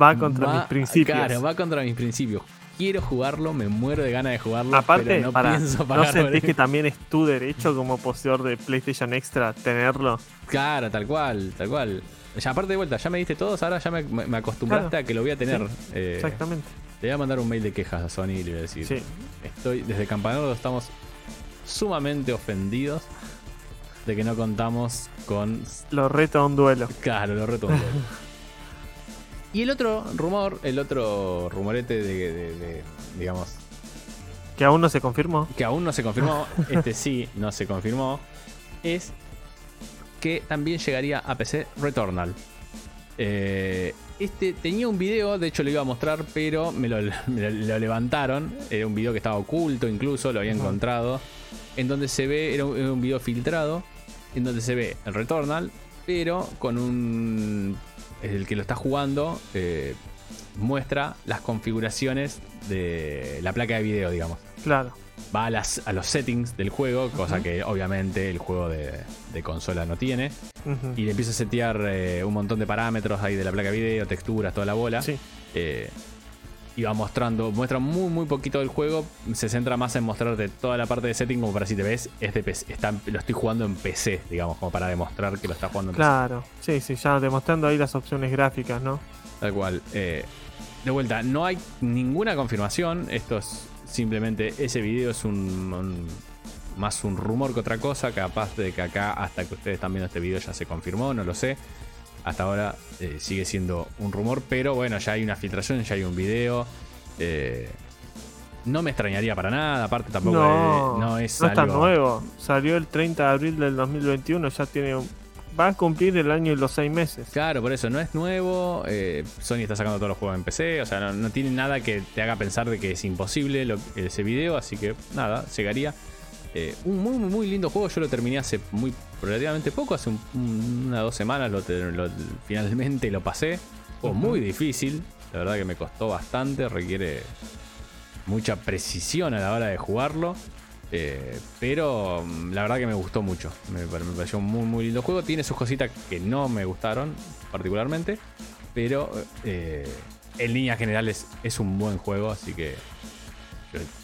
Speaker 2: va contra
Speaker 1: Va-
Speaker 2: mis principios.
Speaker 1: Claro, va contra mis principios. Quiero jugarlo, me muero de ganas de jugarlo.
Speaker 2: Aparte,
Speaker 1: pero no
Speaker 2: para,
Speaker 1: pienso
Speaker 2: ¿no
Speaker 1: pagar
Speaker 2: sentís que también es tu derecho como poseedor de PlayStation Extra tenerlo?
Speaker 1: Claro, tal cual, tal cual. Ya, aparte de vuelta, ya me diste todos, ahora ya me, me acostumbraste
Speaker 2: Claro.
Speaker 1: a que lo voy a tener. Eh,
Speaker 2: Exactamente.
Speaker 1: Le voy a mandar un mail de quejas a Sony y le voy a decir:
Speaker 2: Sí.
Speaker 1: Estoy, desde Campanardo estamos sumamente ofendidos de que no contamos con.
Speaker 2: Lo reto a un duelo.
Speaker 1: Claro, lo reto. un poco. [laughs] y el otro rumor, el otro rumorete de, de- de, digamos,
Speaker 2: Que aún no se confirmó.
Speaker 1: que aún no se confirmó, [laughs] este sí no se confirmó, es que también llegaría a PC Returnal. Eh, este tenía un video, de hecho lo iba a mostrar, pero me lo, [laughs] me lo- lo levantaron. Era un video que estaba oculto, incluso lo había encontrado. En donde se ve, era un, era un video filtrado, en donde se ve el Returnal, pero con un. El que lo está jugando eh, muestra las configuraciones de la placa de video, digamos
Speaker 2: Claro.
Speaker 1: Va a, las, a los settings del juego, cosa que obviamente el juego de, de consola no tiene. Y le empieza a setear eh, un montón de parámetros ahí de la placa de video, texturas, toda la bola.
Speaker 2: Sí.
Speaker 1: Eh, y va mostrando, muestra muy muy poquito del juego. Se centra más en mostrarte toda la parte de setting, como para si te ves, es de PC, está, lo estoy jugando en PC, digamos, como para demostrar que lo está jugando en
Speaker 2: Claro. Sí, sí, ya demostrando ahí las opciones gráficas, ¿no?
Speaker 1: PC. Tal cual. Eh, de vuelta, no hay ninguna confirmación. Esto es simplemente ese video es un, un- más un rumor que otra cosa. Capaz de que acá, hasta que ustedes están viendo este video, ya se confirmó, no lo sé. Hasta ahora eh, sigue siendo un rumor, pero bueno, ya hay una filtración, ya hay un video. Eh, no me extrañaría para nada, aparte tampoco
Speaker 2: No,
Speaker 1: es, no es algo-
Speaker 2: nuevo. Salió el 30 de abril del 2021, ya tiene un- Va a cumplir el año y los seis meses.
Speaker 1: Claro, por eso no es nuevo. eh, Sony está sacando todos los juegos en PC. O sea, no, no tiene nada que te haga pensar de que es imposible lo- ese video. Así que nada, llegaría. Eh, un muy, muy, lindo juego. Yo lo terminé hace muy relativamente poco, hace un- un- una dos semanas. Lo, te- lo- finalmente lo pasé. Fue
Speaker 2: Ujú.
Speaker 1: muy difícil. La verdad que me costó bastante. Requiere mucha precisión a la hora de jugarlo. Eh, pero mm, la verdad que me gustó mucho. Me, pare- me pareció un muy, muy lindo juego. Tiene sus cositas que no me gustaron particularmente. Pero eh, en líneas generales es un buen juego. Así que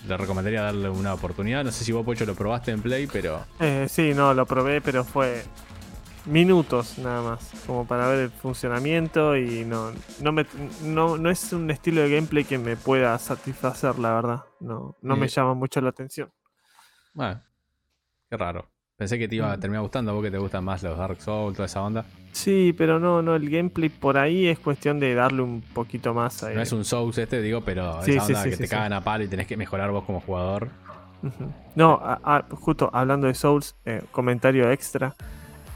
Speaker 1: le recomendaría darle una oportunidad. No sé si vos, Pocho, lo probaste en Play, pero
Speaker 2: Eh, sí, no, lo probé, pero fue minutos nada más, como para ver el funcionamiento y no, no, me, no, no es un estilo de gameplay que me pueda satisfacer, la verdad. No, no me
Speaker 1: Eh.
Speaker 2: llama mucho la atención.
Speaker 1: Bueno, qué raro. Pensé que te iba a
Speaker 2: Mm.
Speaker 1: terminar gustando. Vos que te gustan más los Dark Souls, toda esa onda.
Speaker 2: Sí, pero no, no, el gameplay por ahí es cuestión de darle un poquito más a
Speaker 1: No es un Souls este, digo, pero
Speaker 2: Sí,
Speaker 1: esa onda
Speaker 2: sí,
Speaker 1: que te cagan a palo y tenés que mejorar vos como jugador.
Speaker 2: No, a- a- justo hablando de Souls, eh, comentario extra.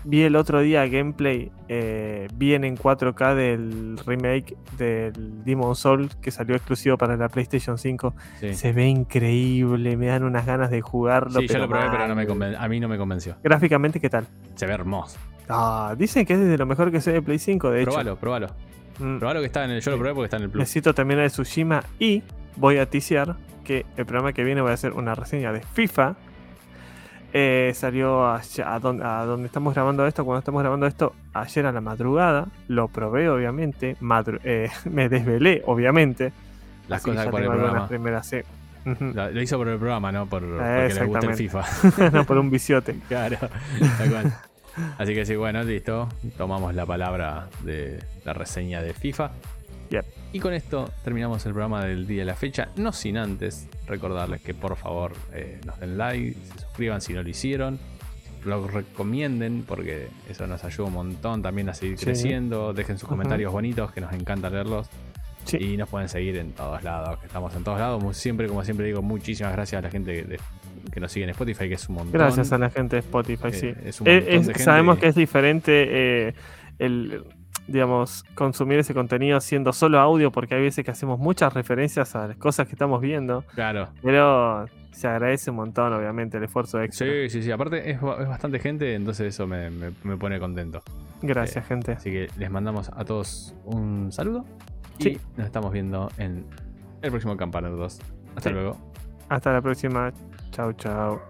Speaker 2: Vi el otro día gameplay eh, bien en 4K del remake del Demon Soul que salió exclusivo para la PlayStation 5.
Speaker 1: Sí.
Speaker 2: Se ve increíble, me dan unas ganas de jugarlo.
Speaker 1: Sí, yo lo probé, pero no me
Speaker 2: mal.
Speaker 1: conven- a mí no me convenció.
Speaker 2: Gráficamente, ¿qué tal?
Speaker 1: Se ve hermoso.
Speaker 2: Ah, dicen que es de lo mejor que se ve de Play 5, de hecho.
Speaker 1: Probalo, probalo.
Speaker 2: Mm,
Speaker 1: Probalo que está en el. Yo lo probé porque está en el Plus.
Speaker 2: Necesito terminar de Tsushima y voy a ticiar que el programa que viene voy a hacer una reseña de FIFA. Eh, salió a, donde, a donde estamos grabando esto, cuando estamos grabando esto, ayer a la madrugada. Lo probé, obviamente. madru- eh, [laughs] me desvelé, obviamente.
Speaker 1: Las
Speaker 2: Así
Speaker 1: cosas por el programa.
Speaker 2: primeras.
Speaker 1: Lo, lo hizo por el programa, no por, porque le gusta el. FIFA. [laughs]
Speaker 2: no por un viciote. [laughs]
Speaker 1: claro, tal cual. Así que sí, bueno, listo. Tomamos la palabra de la reseña de FIFA. Y con esto terminamos el programa del día de la fecha. No sin antes recordarles que por favor eh, nos den like, se suscriban si no lo hicieron. Lo recomienden porque eso nos ayuda un montón también a seguir
Speaker 2: Sí.
Speaker 1: creciendo. Dejen sus comentarios bonitos que nos encanta leerlos.
Speaker 2: Sí.
Speaker 1: Y nos pueden seguir en todos lados, que estamos en todos lados. Siempre, como siempre digo, muchísimas gracias a la gente de- que nos sigue en Spotify, que es un montón.
Speaker 2: Gracias a la gente de Spotify,
Speaker 1: Eh,
Speaker 2: sí.
Speaker 1: es un
Speaker 2: Eh,
Speaker 1: montón
Speaker 2: es-
Speaker 1: de gente
Speaker 2: sabemos que es diferente eh, el, digamos, consumir ese contenido siendo solo audio, porque hay veces que hacemos muchas referencias a las cosas que estamos viendo,
Speaker 1: Claro.
Speaker 2: pero se agradece un montón, obviamente, el esfuerzo extra.
Speaker 1: Sí, sí, sí. Aparte es, es bastante gente, entonces eso me, me- me pone contento.
Speaker 2: Gracias,
Speaker 1: Eh,
Speaker 2: gente.
Speaker 1: Así que les mandamos a todos un saludo. Y
Speaker 2: Sí.
Speaker 1: nos estamos viendo en el próximo Campaner 2. Hasta
Speaker 2: Sí.
Speaker 1: luego.
Speaker 2: Hasta la próxima. Chau, chau.